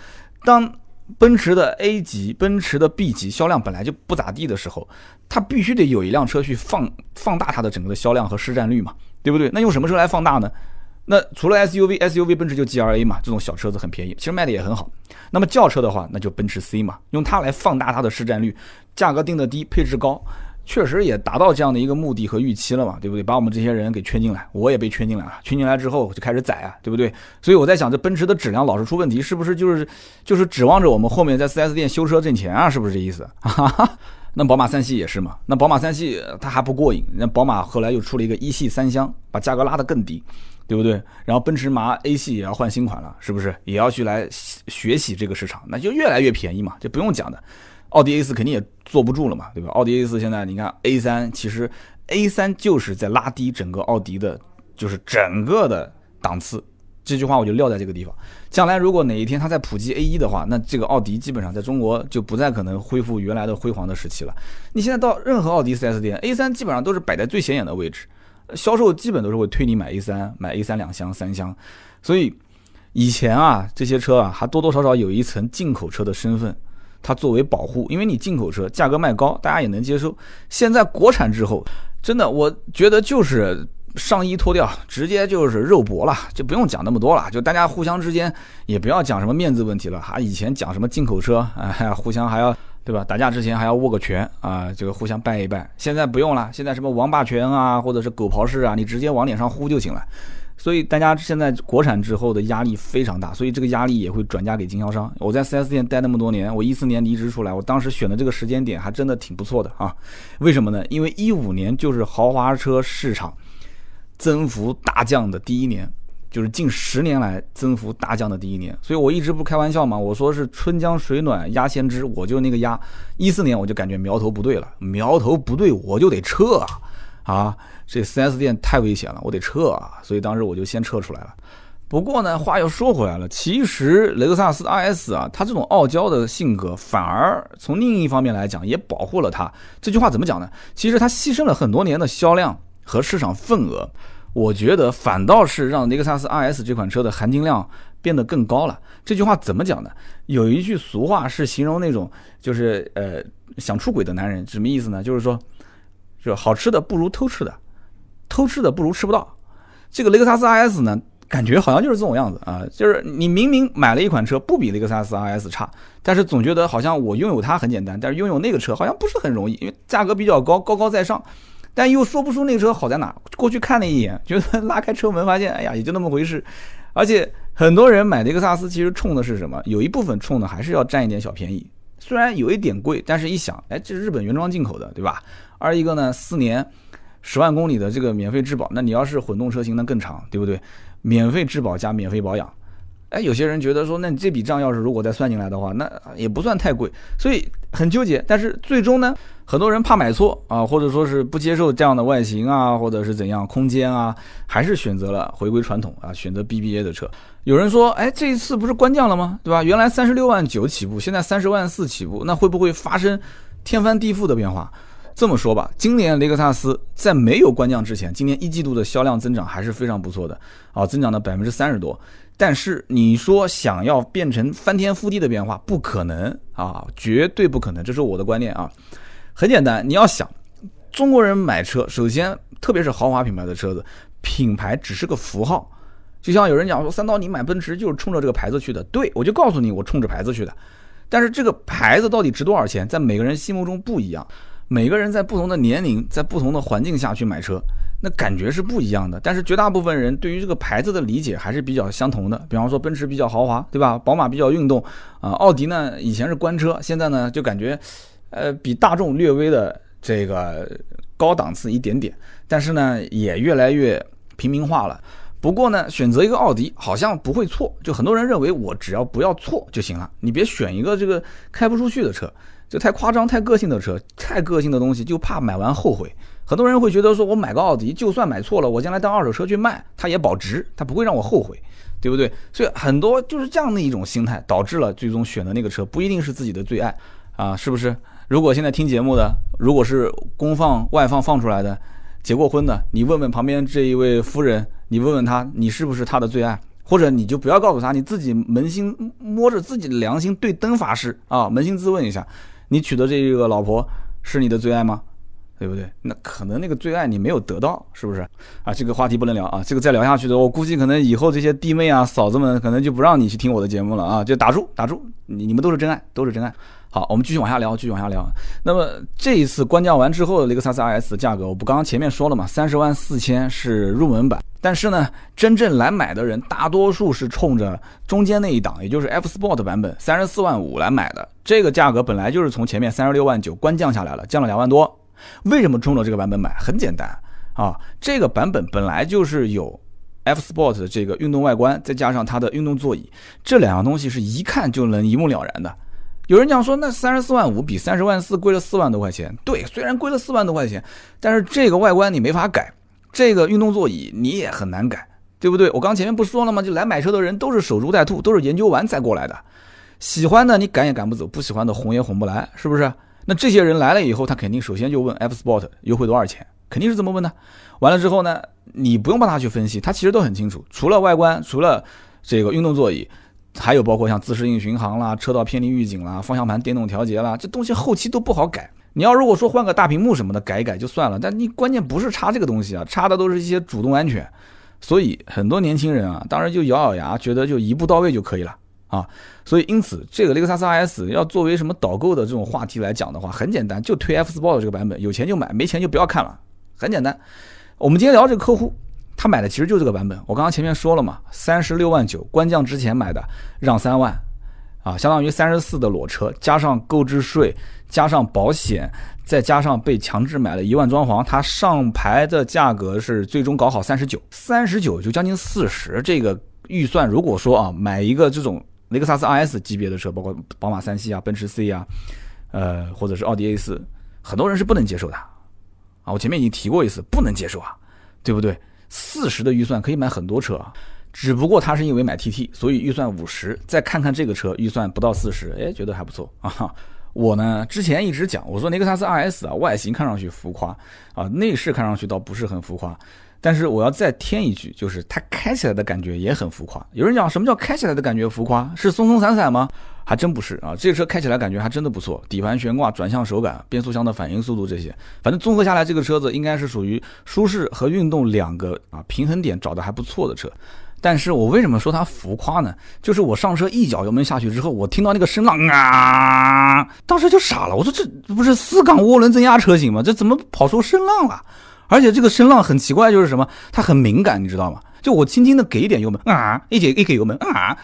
A: 当奔驰的 A 级、奔驰的 B 级销量本来就不咋地的时候，它必须得有一辆车去放放大它的整个的销量和市占率嘛。对不对？那用什么车来放大呢？那除了 SUV，SUV 奔驰就 GLA 嘛，这种小车子很便宜，其实卖的也很好。那么轿车的话，那就奔驰 C 嘛，用它来放大它的市占率，价格定的低，配置高，确实也达到这样的一个目的和预期了嘛，对不对？把我们这些人给圈进来，我也被圈进来了，圈进来之后就开始宰啊，对不对？所以我在想，这奔驰的质量老是出问题，是不是就是就是指望着我们后面在 4S 店修车挣钱啊？是不是这意思？哈哈。那宝马三系也是嘛？那宝马三系它还不过瘾，那宝马后来又出了一个一系三厢，把价格拉得更低，对不对？然后奔驰马 A 系也要换新款了，是不是？也要去来学习这个市场，那就越来越便宜嘛，就不用讲的。奥迪 A 四肯定也坐不住了嘛，对吧？奥迪 A 四现在你看 A 三，其实 A 三就是在拉低整个奥迪的，就是整个的档次。这句话我就撂在这个地方。将来如果哪一天它在普及 A 一的话，那这个奥迪基本上在中国就不再可能恢复原来的辉煌的时期了。你现在到任何奥迪 4S 店，A 三基本上都是摆在最显眼的位置，销售基本都是会推你买 A 三，买 A 三两厢、三厢。所以以前啊，这些车啊还多多少少有一层进口车的身份，它作为保护，因为你进口车价格卖高，大家也能接受。现在国产之后，真的我觉得就是。上衣脱掉，直接就是肉搏了，就不用讲那么多了。就大家互相之间也不要讲什么面子问题了。还以前讲什么进口车，哎，互相还要对吧？打架之前还要握个拳啊，这个互相拜一拜。现在不用了，现在什么王霸拳啊，或者是狗刨式啊，你直接往脸上呼就行了。所以大家现在国产之后的压力非常大，所以这个压力也会转嫁给经销商。我在 4S 店待那么多年，我一四年离职出来，我当时选的这个时间点还真的挺不错的啊。为什么呢？因为一五年就是豪华车市场。增幅大降的第一年，就是近十年来增幅大降的第一年，所以我一直不开玩笑嘛，我说是春江水暖鸭先知，我就那个鸭。一四年我就感觉苗头不对了，苗头不对我就得撤啊！啊，这 4S 店太危险了，我得撤啊！所以当时我就先撤出来了。不过呢，话又说回来了，其实雷克萨斯 RS 啊，它这种傲娇的性格，反而从另一方面来讲，也保护了它。这句话怎么讲呢？其实它牺牲了很多年的销量和市场份额，我觉得反倒是让雷克萨斯 RS 这款车的含金量变得更高了。这句话怎么讲呢？有一句俗话是形容那种就是呃想出轨的男人，什么意思呢？就是说，就好吃的不如偷吃的，偷吃的不如吃不到。这个雷克萨斯 RS 呢？感觉好像就是这种样子啊，就是你明明买了一款车不比雷克萨斯 RS 差，但是总觉得好像我拥有它很简单，但是拥有那个车好像不是很容易，因为价格比较高，高高在上，但又说不出那个车好在哪。过去看了一眼，觉得拉开车门发现，哎呀，也就那么回事。而且很多人买雷克萨斯其实冲的是什么？有一部分冲的还是要占一点小便宜，虽然有一点贵，但是一想，哎，这是日本原装进口的，对吧？二一个呢，四年十万公里的这个免费质保，那你要是混动车型，那更长，对不对？免费质保加免费保养，哎，有些人觉得说，那你这笔账要是如果再算进来的话，那也不算太贵，所以很纠结。但是最终呢，很多人怕买错啊，或者说是不接受这样的外形啊，或者是怎样空间啊，还是选择了回归传统啊，选择 BBA 的车。有人说，哎，这一次不是官降了吗？对吧？原来三十六万九起步，现在三十万四起步，那会不会发生天翻地覆的变化？这么说吧，今年雷克萨斯在没有官降之前，今年一季度的销量增长还是非常不错的啊，增长了百分之三十多。但是你说想要变成翻天覆地的变化，不可能啊，绝对不可能，这是我的观念啊。很简单，你要想中国人买车，首先特别是豪华品牌的车子，品牌只是个符号。就像有人讲说，三刀你买奔驰就是冲着这个牌子去的，对我就告诉你，我冲着牌子去的。但是这个牌子到底值多少钱，在每个人心目中不一样。每个人在不同的年龄，在不同的环境下去买车，那感觉是不一样的。但是绝大部分人对于这个牌子的理解还是比较相同的。比方说，奔驰比较豪华，对吧？宝马比较运动，啊，奥迪呢以前是官车，现在呢就感觉，呃，比大众略微的这个高档次一点点，但是呢也越来越平民化了。不过呢，选择一个奥迪好像不会错，就很多人认为我只要不要错就行了，你别选一个这个开不出去的车。就太夸张、太个性的车，太个性的东西，就怕买完后悔。很多人会觉得说，我买个奥迪，就算买错了，我将来当二手车去卖，它也保值，它不会让我后悔，对不对？所以很多就是这样的一种心态，导致了最终选的那个车不一定是自己的最爱啊，是不是？如果现在听节目的，如果是公放、外放放出来的，结过婚的，你问问旁边这一位夫人，你问问她，你是不是她的最爱？或者你就不要告诉她，你自己扪心摸着自己的良心对灯发誓啊，扪心自问一下。你娶的这个老婆是你的最爱吗？对不对？那可能那个最爱你没有得到，是不是？啊，这个话题不能聊啊！这个再聊下去的，我估计可能以后这些弟妹啊、嫂子们可能就不让你去听我的节目了啊！就打住，打住，你你们都是真爱，都是真爱。好，我们继续往下聊，继续往下聊。那么这一次官降完之后雷克萨斯 RS 的价格，我不刚刚前面说了嘛，三十万四千是入门版。但是呢，真正来买的人大多数是冲着中间那一档，也就是 F Sport 版本三十四万五来买的。这个价格本来就是从前面三十六万九官降下来了，降了两万多。为什么冲着这个版本买？很简单啊，这个版本本来就是有 F Sport 的这个运动外观，再加上它的运动座椅，这两样东西是一看就能一目了然的。有人讲说，那三十四万五比三十万四贵了四万多块钱。对，虽然贵了四万多块钱，但是这个外观你没法改，这个运动座椅你也很难改，对不对？我刚前面不说了吗？就来买车的人都是守株待兔，都是研究完再过来的。喜欢的你赶也赶不走，不喜欢的哄也哄不来，是不是？那这些人来了以后，他肯定首先就问 F Sport 优惠多少钱，肯定是这么问的。完了之后呢，你不用帮他去分析，他其实都很清楚。除了外观，除了这个运动座椅。还有包括像自适应巡航啦、车道偏离预警啦、方向盘电动调节啦，这东西后期都不好改。你要如果说换个大屏幕什么的改一改就算了，但你关键不是差这个东西啊，差的都是一些主动安全。所以很多年轻人啊，当然就咬咬牙，觉得就一步到位就可以了啊。所以因此，这个雷克萨斯 RS 要作为什么导购的这种话题来讲的话，很简单，就推 F Sport 这个版本，有钱就买，没钱就不要看了，很简单。我们今天聊这个客户。他买的其实就这个版本，我刚刚前面说了嘛，三十六万九，官降之前买的，让三万，啊，相当于三十四的裸车，加上购置税，加上保险，再加上被强制买了一万装潢，他上牌的价格是最终搞好三十九，三十九就将近四十，这个预算如果说啊，买一个这种雷克萨斯 RS 级别的车，包括宝马三系啊、奔驰 C 啊，呃，或者是奥迪 A 四，很多人是不能接受的，啊，我前面已经提过一次，不能接受啊，对不对？四十的预算可以买很多车啊，只不过他是因为买 TT，所以预算五十，再看看这个车预算不到四十，哎，觉得还不错啊。我呢之前一直讲，我说雷克萨斯 RS 啊，外形看上去浮夸啊，内饰看上去倒不是很浮夸，但是我要再添一句，就是它开起来的感觉也很浮夸。有人讲什么叫开起来的感觉浮夸？是松松散散吗？还真不是啊，这个车开起来感觉还真的不错，底盘悬挂、转向手感、变速箱的反应速度这些，反正综合下来，这个车子应该是属于舒适和运动两个啊平衡点找的还不错的车。但是我为什么说它浮夸呢？就是我上车一脚油门下去之后，我听到那个声浪啊，当时就傻了。我说这不是四缸涡轮增压车型吗？这怎么跑出声浪了？而且这个声浪很奇怪，就是什么？它很敏感，你知道吗？就我轻轻的给一点油门啊，一给一给油门啊，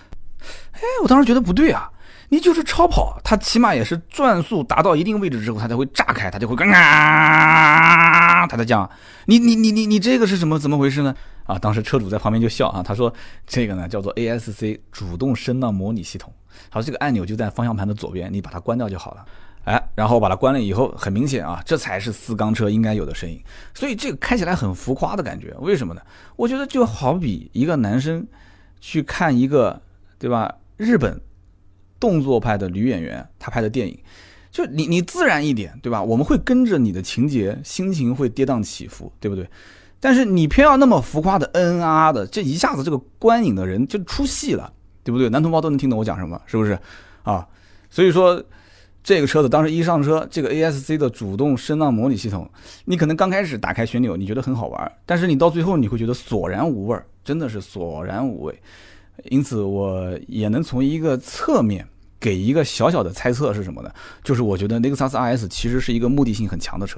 A: 哎，我当时觉得不对啊。你就是超跑，它起码也是转速达到一定位置之后，它才会炸开，它就会啊，它在讲，你你你你你这个是什么怎么回事呢？啊，当时车主在旁边就笑啊，他说这个呢叫做 ASC 主动声浪模拟系统，他说这个按钮就在方向盘的左边，你把它关掉就好了。哎，然后把它关了以后，很明显啊，这才是四缸车应该有的声音，所以这个开起来很浮夸的感觉，为什么呢？我觉得就好比一个男生去看一个，对吧？日本。动作派的女演员，她拍的电影，就你你自然一点，对吧？我们会跟着你的情节，心情会跌宕起伏，对不对？但是你偏要那么浮夸的嗯啊的，这一下子这个观影的人就出戏了，对不对？男同胞都能听懂我讲什么，是不是？啊，所以说这个车子当时一上车，这个 ASC 的主动声浪模拟系统，你可能刚开始打开旋钮，你觉得很好玩，但是你到最后你会觉得索然无味儿，真的是索然无味。因此，我也能从一个侧面。给一个小小的猜测是什么呢？就是我觉得雷克萨斯 RS 其实是一个目的性很强的车。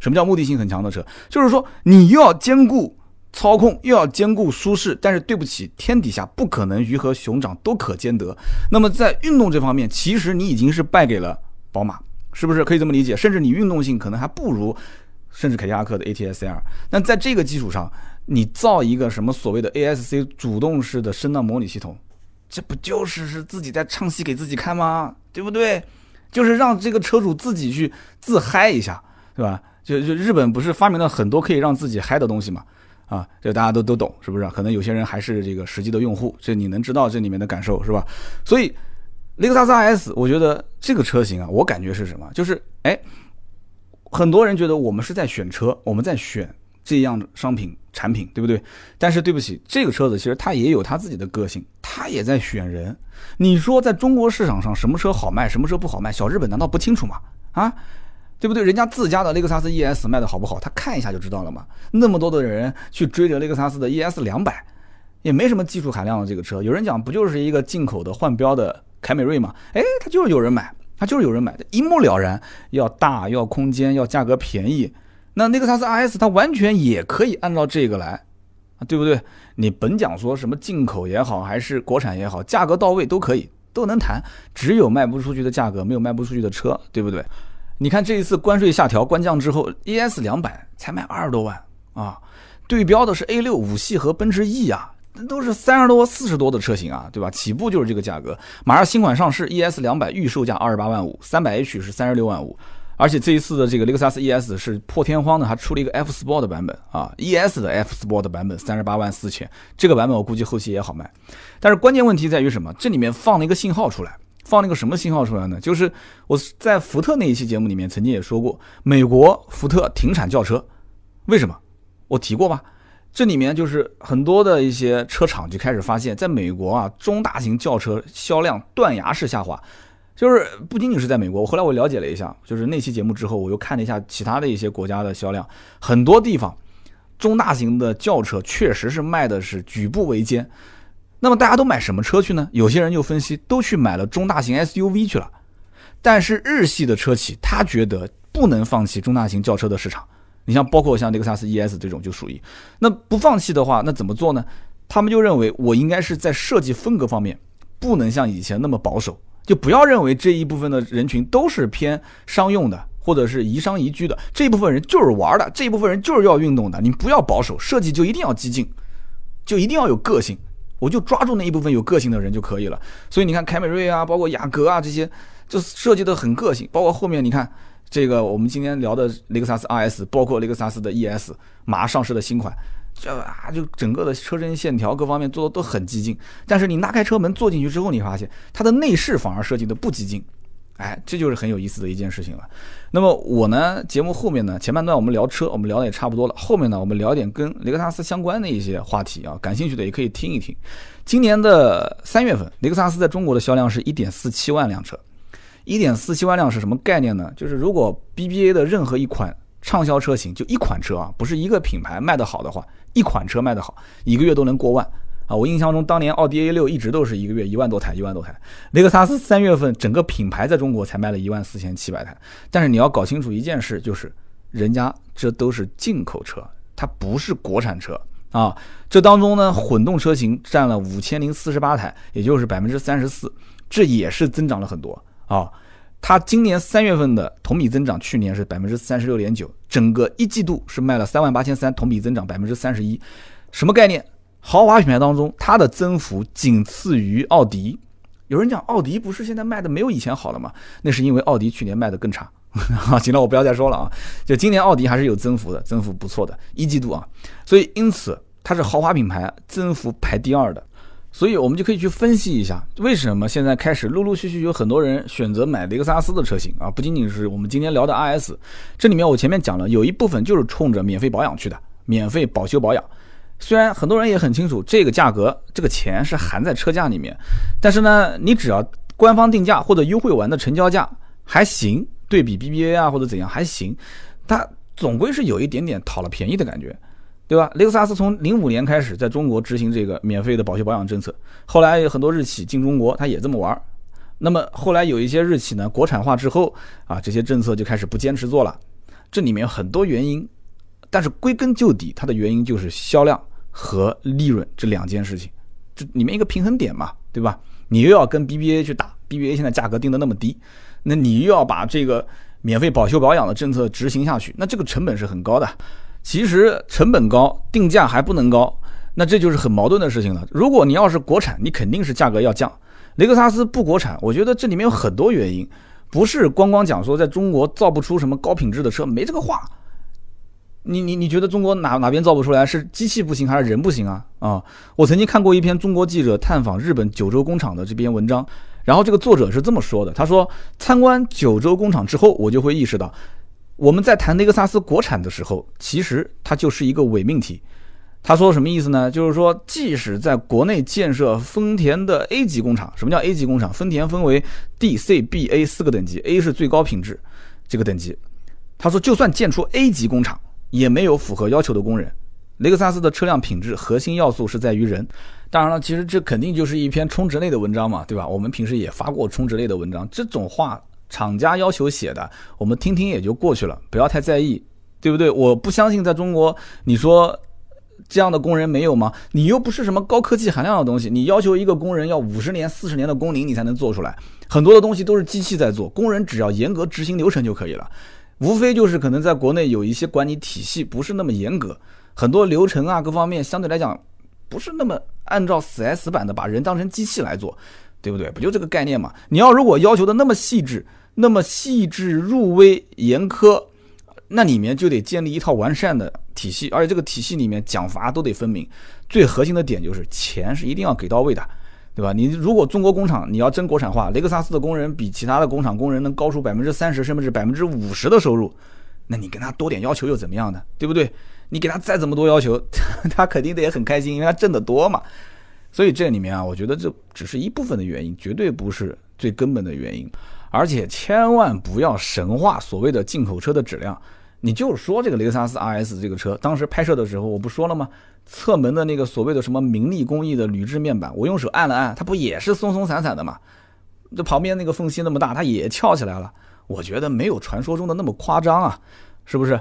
A: 什么叫目的性很强的车？就是说你又要兼顾操控，又要兼顾舒适。但是对不起，天底下不可能鱼和熊掌都可兼得。那么在运动这方面，其实你已经是败给了宝马，是不是可以这么理解？甚至你运动性可能还不如，甚至凯迪拉克的 ATS-L。那在这个基础上，你造一个什么所谓的 ASC 主动式的声浪模拟系统？这不就是是自己在唱戏给自己看吗？对不对？就是让这个车主自己去自嗨一下，对吧？就就日本不是发明了很多可以让自己嗨的东西嘛？啊，这大家都都懂，是不是？可能有些人还是这个实际的用户，这你能知道这里面的感受是吧？所以雷克萨斯 RS，我觉得这个车型啊，我感觉是什么？就是哎，很多人觉得我们是在选车，我们在选。这样的商品产品，对不对？但是对不起，这个车子其实它也有它自己的个性，它也在选人。你说在中国市场上什么车好卖，什么车不好卖？小日本难道不清楚吗？啊，对不对？人家自家的雷克萨斯 ES 卖的好不好，他看一下就知道了嘛。那么多的人去追着雷克萨斯的 ES 两百，也没什么技术含量的这个车。有人讲不就是一个进口的换标的凯美瑞吗？哎，它就是有人买，它就是有人买，一目了然，要大，要空间，要价格便宜。那雷克萨斯 RS 它完全也可以按照这个来，对不对？你本讲说什么进口也好，还是国产也好，价格到位都可以，都能谈。只有卖不出去的价格，没有卖不出去的车，对不对？你看这一次关税下调、关降之后，ES 两百才卖二十多万啊，对标的是 A 六五系和奔驰 E 啊，那都是三十多、四十多的车型啊，对吧？起步就是这个价格。马上新款上市，ES 两百预售价二十八万五，三百 H 是三十六万五。而且这一次的这个雷克萨斯 ES 是破天荒的，还出了一个 F Sport 的版本啊，ES 的 F Sport 的版本三十八万四千，这个版本我估计后期也好卖。但是关键问题在于什么？这里面放了一个信号出来，放了一个什么信号出来呢？就是我在福特那一期节目里面曾经也说过，美国福特停产轿车，为什么？我提过吧？这里面就是很多的一些车厂就开始发现，在美国啊，中大型轿车销量断崖式下滑。就是不仅仅是在美国，我后来我了解了一下，就是那期节目之后，我又看了一下其他的一些国家的销量，很多地方中大型的轿车确实是卖的是举步维艰。那么大家都买什么车去呢？有些人就分析，都去买了中大型 SUV 去了。但是日系的车企他觉得不能放弃中大型轿车的市场。你像包括像雷克萨斯 ES 这种就属于，那不放弃的话，那怎么做呢？他们就认为我应该是在设计风格方面不能像以前那么保守。就不要认为这一部分的人群都是偏商用的，或者是宜商宜居的，这一部分人就是玩的，这一部分人就是要运动的。你不要保守设计，就一定要激进，就一定要有个性。我就抓住那一部分有个性的人就可以了。所以你看凯美瑞啊，包括雅阁啊这些，就设计的很个性。包括后面你看这个我们今天聊的雷克萨斯 RS，包括雷克萨斯的 ES，马上上市的新款，就啊，就整个的车身线条各方面做的都很激进。但是你拉开车门坐进去之后，你发现它的内饰反而设计的不激进。哎，这就是很有意思的一件事情了。那么我呢，节目后面呢，前半段我们聊车，我们聊的也差不多了。后面呢，我们聊点跟雷克萨斯相关的一些话题啊，感兴趣的也可以听一听。今年的三月份，雷克萨斯在中国的销量是一点四七万辆车。一点四七万辆是什么概念呢？就是如果 BBA 的任何一款畅销车型，就一款车啊，不是一个品牌卖得好的话，一款车卖得好，一个月都能过万。啊，我印象中当年奥迪 A 六一直都是一个月一万多台，一万多台。雷克萨斯三月份整个品牌在中国才卖了一万四千七百台。但是你要搞清楚一件事，就是人家这都是进口车，它不是国产车啊。这当中呢，混动车型占了五千零四十八台，也就是百分之三十四，这也是增长了很多啊。它今年三月份的同比增长，去年是百分之三十六点九，整个一季度是卖了三万八千三，同比增长百分之三十一，什么概念？豪华品牌当中，它的增幅仅次于奥迪。有人讲奥迪不是现在卖的没有以前好了吗？那是因为奥迪去年卖的更差。好，行了，我不要再说了啊。就今年奥迪还是有增幅的，增幅不错的，一季度啊。所以因此它是豪华品牌增幅排第二的。所以我们就可以去分析一下，为什么现在开始陆陆续续有很多人选择买雷克萨斯的车型啊？不仅仅是我们今天聊的 RS，这里面我前面讲了，有一部分就是冲着免费保养去的，免费保修保养。虽然很多人也很清楚这个价格，这个钱是含在车价里面，但是呢，你只要官方定价或者优惠完的成交价还行，对比 BBA 啊或者怎样还行，它总归是有一点点讨了便宜的感觉，对吧？雷克萨斯从零五年开始在中国执行这个免费的保修保养政策，后来有很多日企进中国，它也这么玩。那么后来有一些日企呢国产化之后啊，这些政策就开始不坚持做了，这里面很多原因。但是归根究底，它的原因就是销量和利润这两件事情，这里面一个平衡点嘛，对吧？你又要跟 BBA 去打，BBA 现在价格定的那么低，那你又要把这个免费保修保养的政策执行下去，那这个成本是很高的。其实成本高，定价还不能高，那这就是很矛盾的事情了。如果你要是国产，你肯定是价格要降。雷克萨斯不国产，我觉得这里面有很多原因，不是光光讲说在中国造不出什么高品质的车，没这个话。你你你觉得中国哪哪边造不出来？是机器不行还是人不行啊？啊！我曾经看过一篇中国记者探访日本九州工厂的这篇文章，然后这个作者是这么说的：他说，参观九州工厂之后，我就会意识到，我们在谈雷克萨斯国产的时候，其实它就是一个伪命题。他说什么意思呢？就是说，即使在国内建设丰田的 A 级工厂，什么叫 A 级工厂？丰田分为 D、C、B、A 四个等级，A 是最高品质这个等级。他说，就算建出 A 级工厂。也没有符合要求的工人。雷克萨斯的车辆品质核心要素是在于人。当然了，其实这肯定就是一篇充值类的文章嘛，对吧？我们平时也发过充值类的文章，这种话厂家要求写的，我们听听也就过去了，不要太在意，对不对？我不相信在中国，你说这样的工人没有吗？你又不是什么高科技含量的东西，你要求一个工人要五十年、四十年的工龄你才能做出来，很多的东西都是机器在做，工人只要严格执行流程就可以了。无非就是可能在国内有一些管理体系不是那么严格，很多流程啊各方面相对来讲不是那么按照死挨死板的把人当成机器来做，对不对？不就这个概念嘛？你要如果要求的那么细致、那么细致入微、严苛，那里面就得建立一套完善的体系，而且这个体系里面奖罚都得分明。最核心的点就是钱是一定要给到位的。对吧？你如果中国工厂你要真国产化，雷克萨斯的工人比其他的工厂工人能高出百分之三十甚至百分之五十的收入，那你跟他多点要求又怎么样呢？对不对？你给他再怎么多要求，他肯定得也很开心，因为他挣得多嘛。所以这里面啊，我觉得这只是一部分的原因，绝对不是最根本的原因。而且千万不要神话所谓的进口车的质量。你就说这个雷克萨斯 RS 这个车，当时拍摄的时候我不说了吗？侧门的那个所谓的什么明利工艺的铝制面板，我用手按了按，它不也是松松散散的吗？这旁边那个缝隙那么大，它也翘起来了。我觉得没有传说中的那么夸张啊，是不是？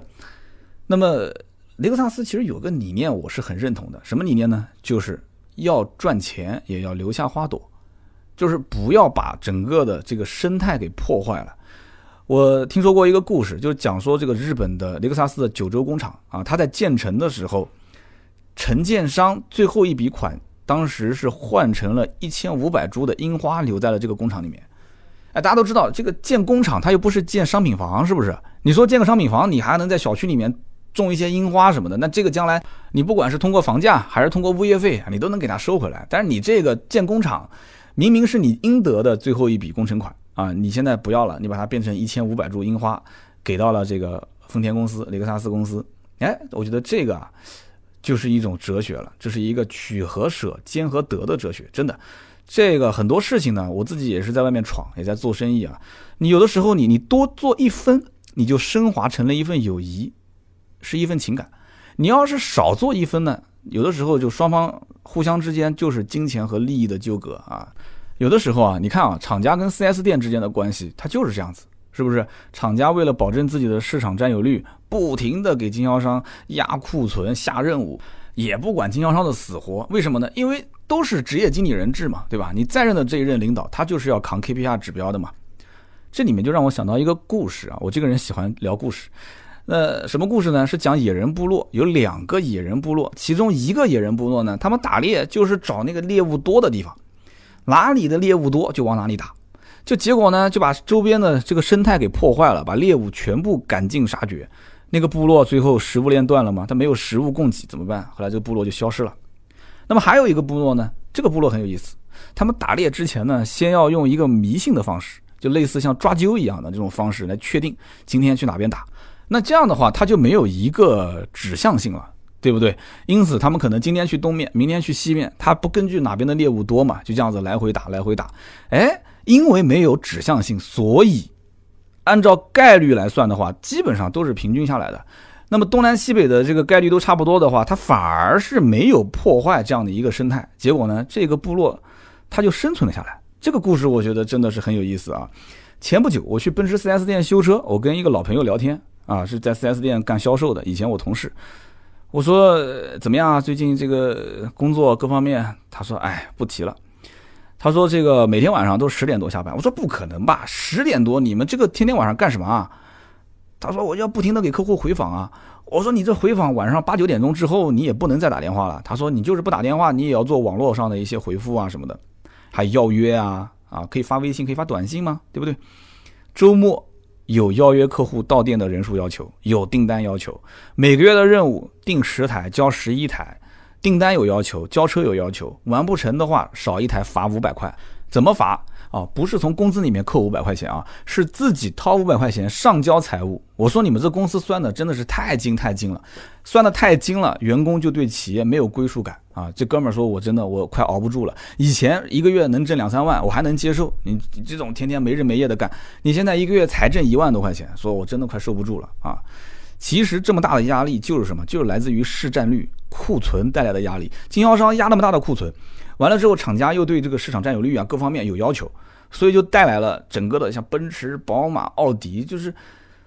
A: 那么雷克萨斯其实有个理念，我是很认同的。什么理念呢？就是要赚钱也要留下花朵，就是不要把整个的这个生态给破坏了。我听说过一个故事，就是讲说这个日本的雷克萨斯的九州工厂啊，它在建成的时候。承建商最后一笔款，当时是换成了一千五百株的樱花，留在了这个工厂里面。哎，大家都知道，这个建工厂它又不是建商品房，是不是？你说建个商品房，你还能在小区里面种一些樱花什么的，那这个将来你不管是通过房价还是通过物业费，你都能给它收回来。但是你这个建工厂，明明是你应得的最后一笔工程款啊，你现在不要了，你把它变成一千五百株樱花，给到了这个丰田公司、雷克萨斯公司。哎，我觉得这个啊，就是一种哲学了，这是一个取和舍、兼和得的哲学。真的，这个很多事情呢，我自己也是在外面闯，也在做生意啊。你有的时候，你你多做一分，你就升华成了一份友谊，是一份情感。你要是少做一分呢，有的时候就双方互相之间就是金钱和利益的纠葛啊。有的时候啊，你看啊，厂家跟 4S 店之间的关系，它就是这样子。是不是厂家为了保证自己的市场占有率，不停的给经销商压库存、下任务，也不管经销商的死活？为什么呢？因为都是职业经理人制嘛，对吧？你在任的这一任领导，他就是要扛 KPI 指标的嘛。这里面就让我想到一个故事啊，我这个人喜欢聊故事。那什么故事呢？是讲野人部落有两个野人部落，其中一个野人部落呢，他们打猎就是找那个猎物多的地方，哪里的猎物多就往哪里打。就结果呢，就把周边的这个生态给破坏了，把猎物全部赶尽杀绝。那个部落最后食物链断了嘛，他没有食物供给怎么办？后来这个部落就消失了。那么还有一个部落呢，这个部落很有意思，他们打猎之前呢，先要用一个迷信的方式，就类似像抓阄一样的这种方式来确定今天去哪边打。那这样的话，他就没有一个指向性了，对不对？因此他们可能今天去东面，明天去西面，他不根据哪边的猎物多嘛，就这样子来回打，来回打。哎。因为没有指向性，所以按照概率来算的话，基本上都是平均下来的。那么东南西北的这个概率都差不多的话，它反而是没有破坏这样的一个生态。结果呢，这个部落它就生存了下来。这个故事我觉得真的是很有意思啊。前不久我去奔驰 4S 店修车，我跟一个老朋友聊天啊，是在 4S 店干销售的，以前我同事。我说怎么样啊？最近这个工作各方面？他说：“哎，不提了。”他说：“这个每天晚上都十点多下班。”我说：“不可能吧，十点多你们这个天天晚上干什么啊？”他说：“我要不停的给客户回访啊。”我说：“你这回访晚上八九点钟之后你也不能再打电话了。”他说：“你就是不打电话，你也要做网络上的一些回复啊什么的，还邀约啊啊，可以发微信，可以发短信吗？对不对？周末有邀约客户到店的人数要求，有订单要求，每个月的任务订十台交十一台。”订单有要求，交车有要求，完不成的话少一台罚五百块。怎么罚啊？不是从工资里面扣五百块钱啊，是自己掏五百块钱上交财务。我说你们这公司算的真的是太精太精了，算的太精了，员工就对企业没有归属感啊。这哥们儿说我真的我快熬不住了，以前一个月能挣两三万我还能接受，你这种天天没日没夜的干，你现在一个月才挣一万多块钱，说我真的快受不住了啊。其实这么大的压力就是什么？就是来自于市占率、库存带来的压力。经销商压那么大的库存，完了之后，厂家又对这个市场占有率啊各方面有要求，所以就带来了整个的像奔驰、宝马、奥迪，就是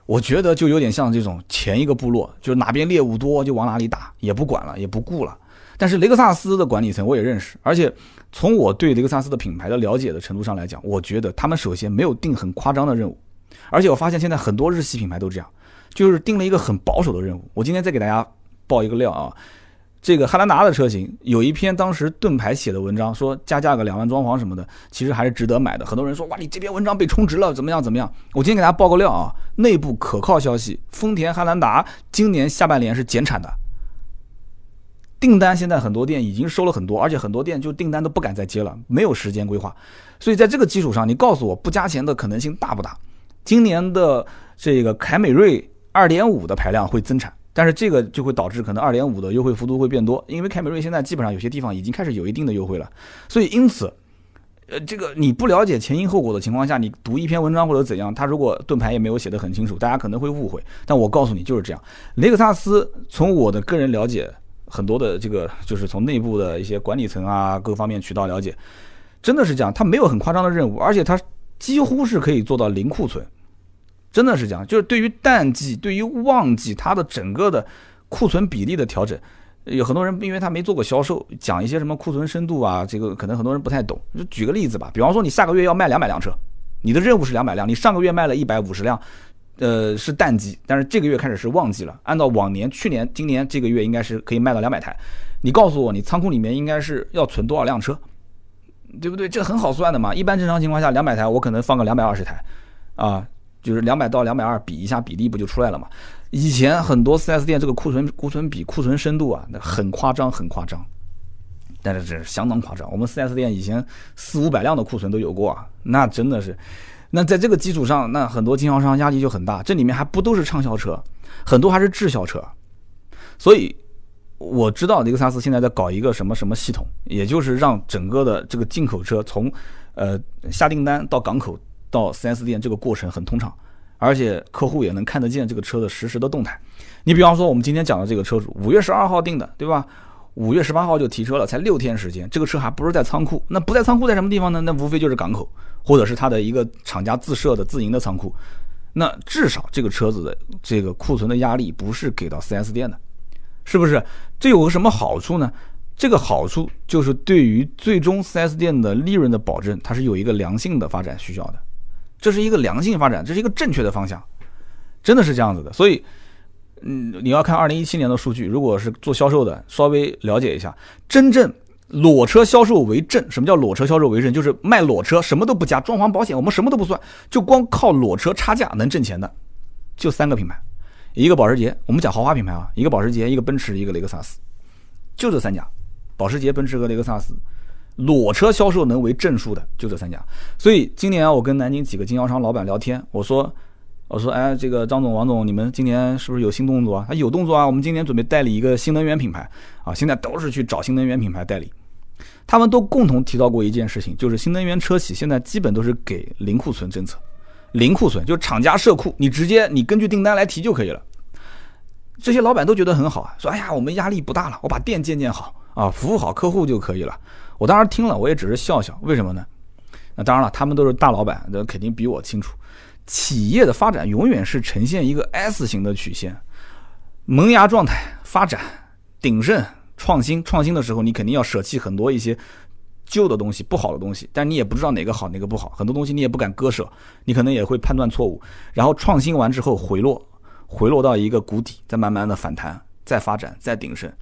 A: 我觉得就有点像这种前一个部落，就是哪边猎物多就往哪里打，也不管了，也不顾了。但是雷克萨斯的管理层我也认识，而且从我对雷克萨斯的品牌的了解的程度上来讲，我觉得他们首先没有定很夸张的任务，而且我发现现在很多日系品牌都这样。就是定了一个很保守的任务。我今天再给大家爆一个料啊，这个汉兰达的车型有一篇当时盾牌写的文章，说加价个两万装潢什么的，其实还是值得买的。很多人说哇，你这篇文章被充值了，怎么样怎么样？我今天给大家爆个料啊，内部可靠消息，丰田汉兰达今年下半年是减产的，订单现在很多店已经收了很多，而且很多店就订单都不敢再接了，没有时间规划。所以在这个基础上，你告诉我不加钱的可能性大不大？今年的这个凯美瑞。二点五的排量会增产，但是这个就会导致可能二点五的优惠幅度会变多，因为凯美瑞现在基本上有些地方已经开始有一定的优惠了，所以因此，呃，这个你不了解前因后果的情况下，你读一篇文章或者怎样，他如果盾牌也没有写得很清楚，大家可能会误会。但我告诉你就是这样，雷克萨斯从我的个人了解，很多的这个就是从内部的一些管理层啊各方面渠道了解，真的是这样，他没有很夸张的任务，而且他几乎是可以做到零库存。真的是这样，就是对于淡季、对于旺季，它的整个的库存比例的调整，有很多人因为他没做过销售，讲一些什么库存深度啊，这个可能很多人不太懂。就举个例子吧，比方说你下个月要卖两百辆车，你的任务是两百辆，你上个月卖了一百五十辆，呃，是淡季，但是这个月开始是旺季了。按照往年、去年、今年这个月应该是可以卖到两百台，你告诉我，你仓库里面应该是要存多少辆车，对不对？这很好算的嘛。一般正常情况下，两百台我可能放个两百二十台，啊。就是两百到两百二比一下比例不就出来了嘛？以前很多 4S 店这个库存库存比库存深度啊，那很夸张，很夸张。但是这是相当夸张，我们 4S 店以前四五百辆的库存都有过啊，那真的是。那在这个基础上，那很多经销商压力就很大。这里面还不都是畅销车，很多还是滞销车。所以我知道雷克萨斯现在在搞一个什么什么系统，也就是让整个的这个进口车从呃下订单到港口到 4S 店这个过程很通畅。而且客户也能看得见这个车的实时的动态。你比方说，我们今天讲的这个车主，五月十二号订的，对吧？五月十八号就提车了，才六天时间，这个车还不是在仓库。那不在仓库，在什么地方呢？那无非就是港口，或者是他的一个厂家自设的自营的仓库。那至少这个车子的这个库存的压力不是给到 4S 店的，是不是？这有个什么好处呢？这个好处就是对于最终 4S 店的利润的保证，它是有一个良性的发展需要的。这是一个良性发展，这是一个正确的方向，真的是这样子的。所以，嗯，你要看二零一七年的数据，如果是做销售的，稍微了解一下，真正裸车销售为正。什么叫裸车销售为正？就是卖裸车，什么都不加，装潢保险我们什么都不算，就光靠裸车差价能挣钱的，就三个品牌，一个保时捷，我们讲豪华品牌啊，一个保时捷，一个奔驰，一个雷克萨斯，就这三家，保时捷、奔驰和雷克萨斯。裸车销售能为正数的就这三家，所以今年我跟南京几个经销商老板聊天，我说，我说，哎，这个张总、王总，你们今年是不是有新动作啊？他有动作啊，我们今年准备代理一个新能源品牌啊，现在都是去找新能源品牌代理。他们都共同提到过一件事情，就是新能源车企现在基本都是给零库存政策，零库存就厂家设库，你直接你根据订单来提就可以了。这些老板都觉得很好啊，说，哎呀，我们压力不大了，我把店建建好啊，服务好客户就可以了。我当时听了，我也只是笑笑。为什么呢？那当然了，他们都是大老板，那肯定比我清楚。企业的发展永远是呈现一个 S 型的曲线，萌芽状态、发展、鼎盛、创新。创新的时候，你肯定要舍弃很多一些旧的东西、不好的东西，但你也不知道哪个好，哪个不好。很多东西你也不敢割舍，你可能也会判断错误。然后创新完之后回落，回落到一个谷底，再慢慢的反弹，再发展，再鼎盛，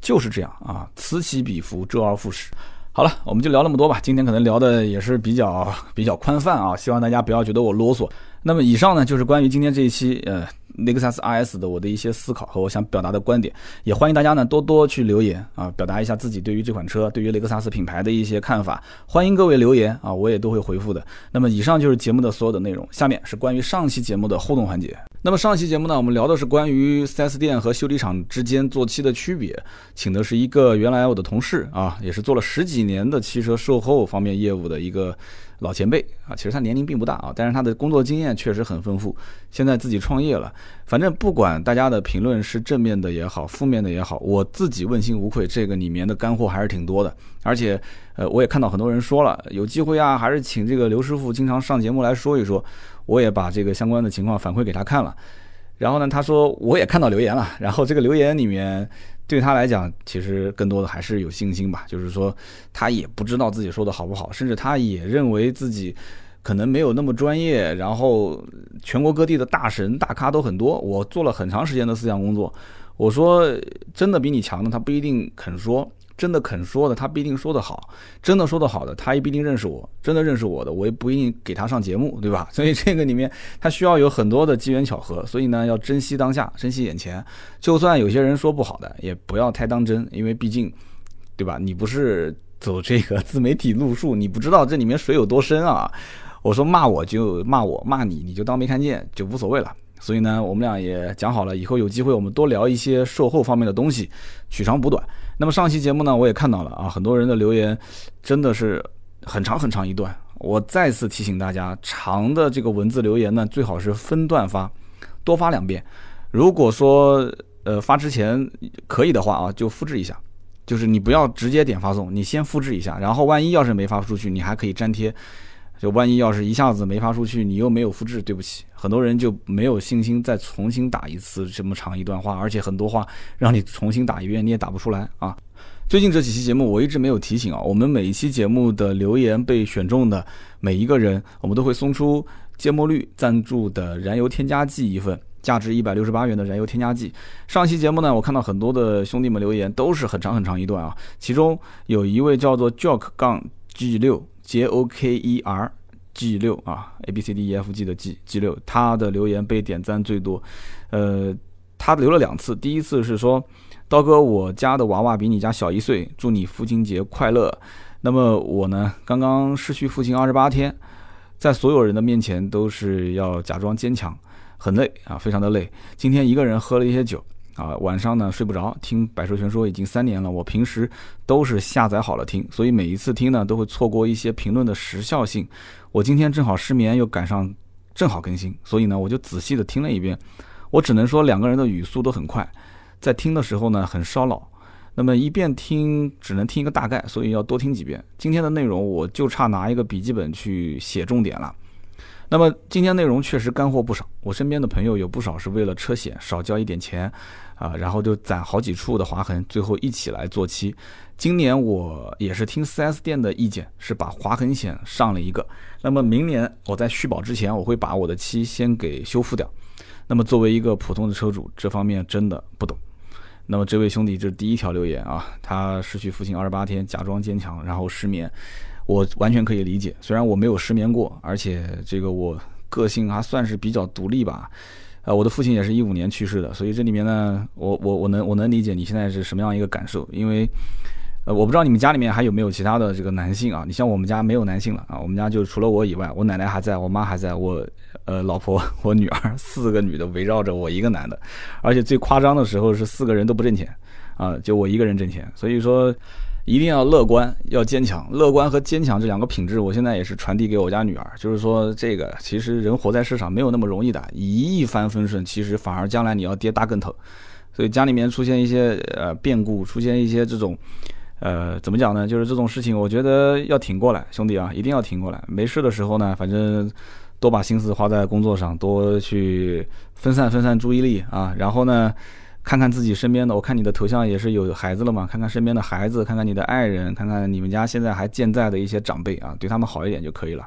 A: 就是这样啊，此起彼伏，周而复始。好了，我们就聊那么多吧。今天可能聊的也是比较比较宽泛啊，希望大家不要觉得我啰嗦。那么以上呢，就是关于今天这一期呃雷克萨斯 RS 的我的一些思考和我想表达的观点。也欢迎大家呢多多去留言啊，表达一下自己对于这款车、对于雷克萨斯品牌的一些看法。欢迎各位留言啊，我也都会回复的。那么以上就是节目的所有的内容，下面是关于上期节目的互动环节。那么上期节目呢，我们聊的是关于 4S 店和修理厂之间做漆的区别，请的是一个原来我的同事啊，也是做了十几年的汽车售后方面业务的一个老前辈啊。其实他年龄并不大啊，但是他的工作经验确实很丰富。现在自己创业了，反正不管大家的评论是正面的也好，负面的也好，我自己问心无愧，这个里面的干货还是挺多的。而且，呃，我也看到很多人说了，有机会啊，还是请这个刘师傅经常上节目来说一说。我也把这个相关的情况反馈给他看了，然后呢，他说我也看到留言了，然后这个留言里面对他来讲，其实更多的还是有信心吧，就是说他也不知道自己说的好不好，甚至他也认为自己可能没有那么专业，然后全国各地的大神大咖都很多，我做了很长时间的思想工作，我说真的比你强的他不一定肯说。真的肯说的，他不一定说得好；真的说得好的，他也不一定认识我。真的认识我的，我也不一定给他上节目，对吧？所以这个里面，他需要有很多的机缘巧合。所以呢，要珍惜当下，珍惜眼前。就算有些人说不好的，也不要太当真，因为毕竟，对吧？你不是走这个自媒体路数，你不知道这里面水有多深啊。我说骂我就骂我，骂你你就当没看见，就无所谓了。所以呢，我们俩也讲好了，以后有机会我们多聊一些售后方面的东西，取长补短。那么上期节目呢，我也看到了啊，很多人的留言真的是很长很长一段。我再次提醒大家，长的这个文字留言呢，最好是分段发，多发两遍。如果说呃发之前可以的话啊，就复制一下，就是你不要直接点发送，你先复制一下，然后万一要是没发出去，你还可以粘贴。就万一要是一下子没发出去，你又没有复制，对不起，很多人就没有信心再重新打一次这么长一段话，而且很多话让你重新打一遍你也打不出来啊。最近这几期节目我一直没有提醒啊，我们每一期节目的留言被选中的每一个人，我们都会送出芥末绿赞助的燃油添加剂一份，价值一百六十八元的燃油添加剂。上期节目呢，我看到很多的兄弟们留言都是很长很长一段啊，其中有一位叫做 Jock 杠 G 六。J O K E R G 六啊，A B C D E F G 的 G G 六，他的留言被点赞最多，呃，他留了两次，第一次是说，刀哥，我家的娃娃比你家小一岁，祝你父亲节快乐。那么我呢，刚刚失去父亲二十八天，在所有人的面前都是要假装坚强，很累啊，非常的累。今天一个人喝了一些酒啊，晚上呢睡不着，听百兽全说已经三年了，我平时都是下载好了听，所以每一次听呢都会错过一些评论的时效性。我今天正好失眠，又赶上正好更新，所以呢我就仔细的听了一遍。我只能说两个人的语速都很快，在听的时候呢很烧脑。那么一遍听只能听一个大概，所以要多听几遍。今天的内容我就差拿一个笔记本去写重点了。那么今天内容确实干货不少，我身边的朋友有不少是为了车险少交一点钱啊，然后就攒好几处的划痕，最后一起来做漆。今年我也是听 4S 店的意见，是把划痕险上了一个。那么明年我在续保之前，我会把我的漆先给修复掉。那么作为一个普通的车主，这方面真的不懂。那么这位兄弟，这是第一条留言啊，他失去父亲二十八天，假装坚强，然后失眠，我完全可以理解。虽然我没有失眠过，而且这个我个性还算是比较独立吧。呃，我的父亲也是一五年去世的，所以这里面呢，我我我能我能理解你现在是什么样一个感受，因为。呃，我不知道你们家里面还有没有其他的这个男性啊？你像我们家没有男性了啊，我们家就除了我以外，我奶奶还在，我妈还在，我呃老婆，我女儿，四个女的围绕着我一个男的，而且最夸张的时候是四个人都不挣钱啊，就我一个人挣钱。所以说一定要乐观，要坚强。乐观和坚强这两个品质，我现在也是传递给我家女儿，就是说这个其实人活在世上没有那么容易的，一一帆风顺，其实反而将来你要跌大跟头。所以家里面出现一些呃变故，出现一些这种。呃，怎么讲呢？就是这种事情，我觉得要挺过来，兄弟啊，一定要挺过来。没事的时候呢，反正多把心思花在工作上，多去分散分散注意力啊。然后呢，看看自己身边的，我看你的头像也是有孩子了嘛，看看身边的孩子，看看你的爱人，看看你们家现在还健在的一些长辈啊，对他们好一点就可以了。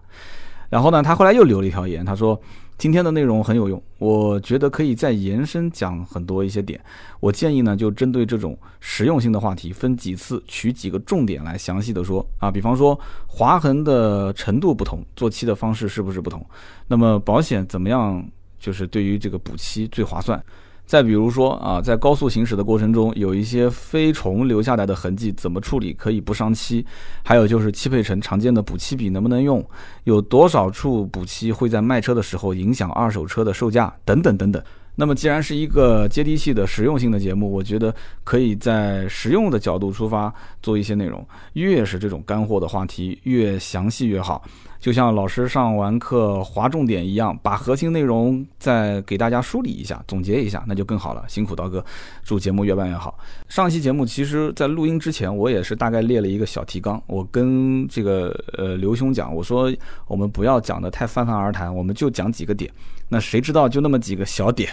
A: 然后呢，他后来又留了一条言，他说。今天的内容很有用，我觉得可以再延伸讲很多一些点。我建议呢，就针对这种实用性的话题，分几次取几个重点来详细的说啊。比方说划痕的程度不同，做漆的方式是不是不同？那么保险怎么样，就是对于这个补漆最划算？再比如说啊，在高速行驶的过程中，有一些飞虫留下来的痕迹，怎么处理可以不伤漆？还有就是汽配城常见的补漆笔能不能用？有多少处补漆会在卖车的时候影响二手车的售价？等等等等。那么既然是一个接地气的实用性的节目，我觉得可以在实用的角度出发做一些内容。越是这种干货的话题，越详细越好。就像老师上完课划重点一样，把核心内容再给大家梳理一下、总结一下，那就更好了。辛苦刀哥，祝节目越办越好。上期节目其实，在录音之前，我也是大概列了一个小提纲。我跟这个呃刘兄讲，我说我们不要讲的太泛泛而谈，我们就讲几个点。那谁知道就那么几个小点。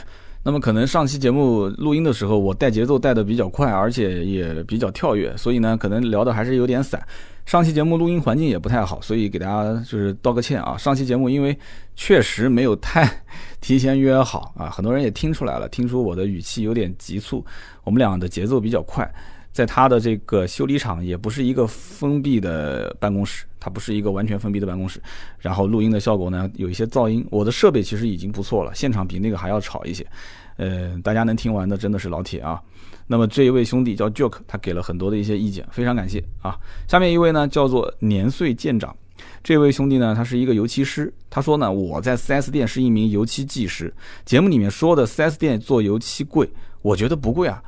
A: 那么可能上期节目录音的时候，我带节奏带的比较快，而且也比较跳跃，所以呢，可能聊的还是有点散。上期节目录音环境也不太好，所以给大家就是道个歉啊。上期节目因为确实没有太 提前约好啊，很多人也听出来了，听出我的语气有点急促，我们俩的节奏比较快。在他的这个修理厂也不是一个封闭的办公室，它不是一个完全封闭的办公室。然后录音的效果呢，有一些噪音。我的设备其实已经不错了，现场比那个还要吵一些。呃，大家能听完的真的是老铁啊。那么这一位兄弟叫 Joke，他给了很多的一些意见，非常感谢啊。下面一位呢叫做年岁渐长，这位兄弟呢他是一个油漆师，他说呢我在 4S 店是一名油漆技师。节目里面说的 4S 店做油漆贵，我觉得不贵啊。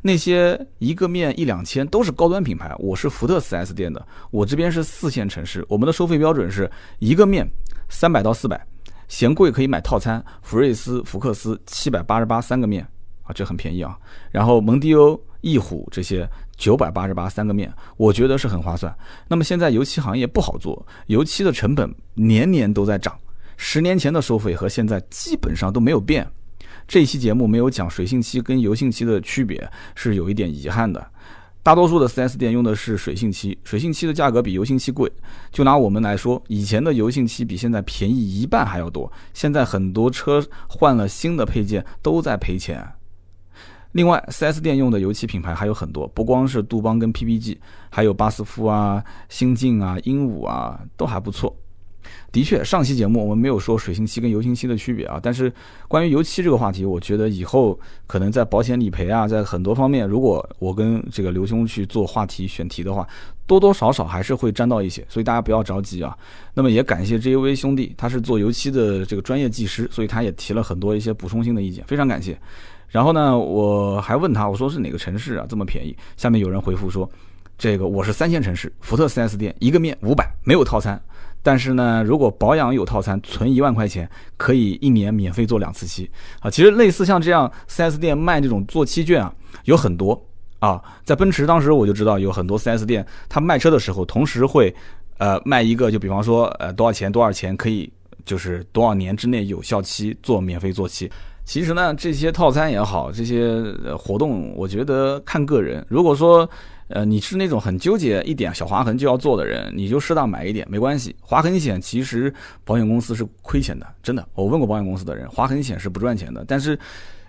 A: 那些一个面一两千都是高端品牌，我是福特 4S 店的，我这边是四线城市，我们的收费标准是一个面三百到四百，嫌贵可以买套餐，福睿斯、福克斯七百八十八三个面啊，这很便宜啊。然后蒙迪欧、翼虎这些九百八十八三个面，我觉得是很划算。那么现在油漆行业不好做，油漆的成本年年都在涨，十年前的收费和现在基本上都没有变。这期节目没有讲水性漆跟油性漆的区别，是有一点遗憾的。大多数的 4S 店用的是水性漆，水性漆的价格比油性漆贵。就拿我们来说，以前的油性漆比现在便宜一半还要多。现在很多车换了新的配件都在赔钱。另外，4S 店用的油漆品牌还有很多，不光是杜邦跟 PPG，还有巴斯夫啊、新晋啊、鹦鹉啊，都还不错。的确，上期节目我们没有说水性漆跟油性漆的区别啊，但是关于油漆这个话题，我觉得以后可能在保险理赔啊，在很多方面，如果我跟这个刘兄去做话题选题的话，多多少少还是会沾到一些，所以大家不要着急啊。那么也感谢 JUV 兄弟，他是做油漆的这个专业技师，所以他也提了很多一些补充性的意见，非常感谢。然后呢，我还问他，我说是哪个城市啊这么便宜？下面有人回复说，这个我是三线城市，福特 4S 店一个面五百，没有套餐。但是呢，如果保养有套餐，存一万块钱可以一年免费做两次漆啊。其实类似像这样 4S 店卖这种做漆券啊，有很多啊。在奔驰当时我就知道有很多 4S 店，他卖车的时候同时会呃卖一个，就比方说呃多少钱多少钱可以就是多少年之内有效期做免费做漆。其实呢，这些套餐也好，这些活动我觉得看个人。如果说呃，你是那种很纠结一点小划痕就要做的人，你就适当买一点没关系。划痕险其实保险公司是亏钱的，真的。我问过保险公司的人，划痕险是不赚钱的。但是，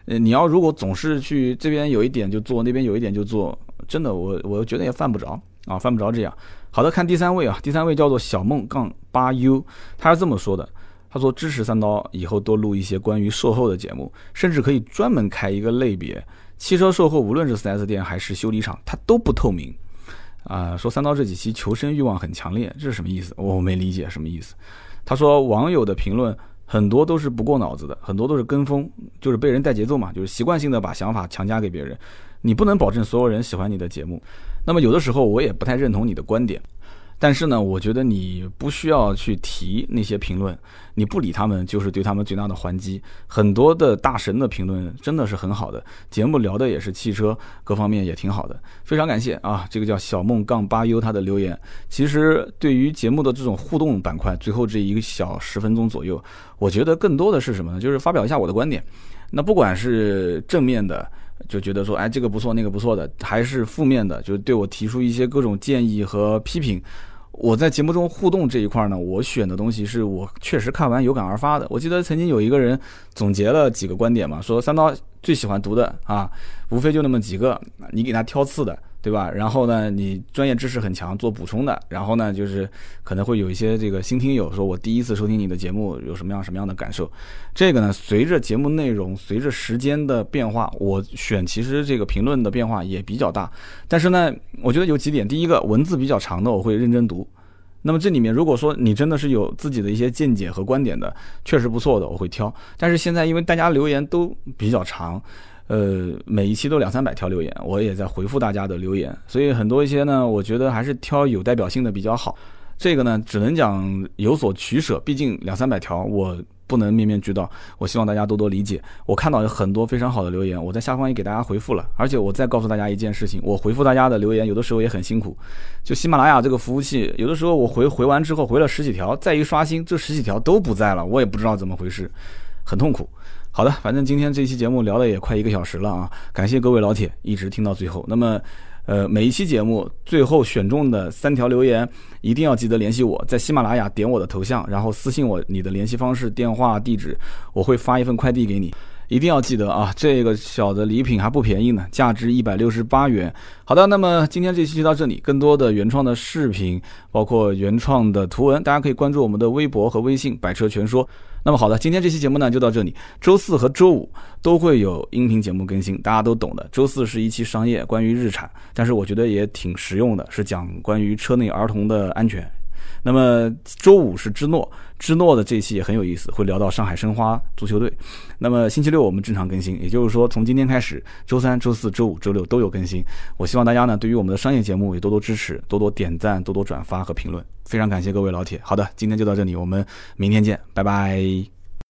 A: 呃，你要如果总是去这边有一点就做，那边有一点就做，真的，我我觉得也犯不着啊，犯不着这样。好的，看第三位啊，第三位叫做小梦杠八 U，他是这么说的，他说支持三刀以后多录一些关于售后的节目，甚至可以专门开一个类别。汽车售后，无论是 4S 店还是修理厂，它都不透明。啊，说三刀这几期求生欲望很强烈，这是什么意思？我没理解什么意思。他说网友的评论很多都是不过脑子的，很多都是跟风，就是被人带节奏嘛，就是习惯性的把想法强加给别人。你不能保证所有人喜欢你的节目。那么有的时候我也不太认同你的观点。但是呢，我觉得你不需要去提那些评论，你不理他们就是对他们最大的还击。很多的大神的评论真的是很好的，节目聊的也是汽车，各方面也挺好的，非常感谢啊！这个叫小梦杠八 U 他的留言，其实对于节目的这种互动板块，最后这一个小十分钟左右，我觉得更多的是什么呢？就是发表一下我的观点。那不管是正面的，就觉得说，哎，这个不错，那个不错的，还是负面的，就是对我提出一些各种建议和批评。我在节目中互动这一块呢，我选的东西是我确实看完有感而发的。我记得曾经有一个人总结了几个观点嘛，说三刀最喜欢读的啊，无非就那么几个，你给他挑刺的。对吧？然后呢，你专业知识很强，做补充的。然后呢，就是可能会有一些这个新听友说，我第一次收听你的节目有什么样什么样的感受？这个呢，随着节目内容、随着时间的变化，我选其实这个评论的变化也比较大。但是呢，我觉得有几点：第一个，文字比较长的我会认真读。那么这里面如果说你真的是有自己的一些见解和观点的，确实不错的，我会挑。但是现在因为大家留言都比较长。呃，每一期都两三百条留言，我也在回复大家的留言，所以很多一些呢，我觉得还是挑有代表性的比较好。这个呢，只能讲有所取舍，毕竟两三百条我不能面面俱到。我希望大家多多理解。我看到有很多非常好的留言，我在下方也给大家回复了。而且我再告诉大家一件事情，我回复大家的留言有的时候也很辛苦。就喜马拉雅这个服务器，有的时候我回回完之后回了十几条，再一刷新，这十几条都不在了，我也不知道怎么回事，很痛苦。好的，反正今天这期节目聊了也快一个小时了啊！感谢各位老铁一直听到最后。那么，呃，每一期节目最后选中的三条留言，一定要记得联系我，在喜马拉雅点我的头像，然后私信我你的联系方式、电话、地址，我会发一份快递给你。一定要记得啊，这个小的礼品还不便宜呢，价值一百六十八元。好的，那么今天这期就到这里，更多的原创的视频，包括原创的图文，大家可以关注我们的微博和微信“百车全说”。那么好的，今天这期节目呢就到这里。周四和周五都会有音频节目更新，大家都懂的。周四是一期商业，关于日产，但是我觉得也挺实用的，是讲关于车内儿童的安全。那么周五是芝诺，芝诺的这一期也很有意思，会聊到上海申花足球队。那么星期六我们正常更新，也就是说从今天开始，周三、周四周五、周六都有更新。我希望大家呢对于我们的商业节目也多多支持，多多点赞，多多转发和评论。非常感谢各位老铁。好的，今天就到这里，我们明天见，拜拜。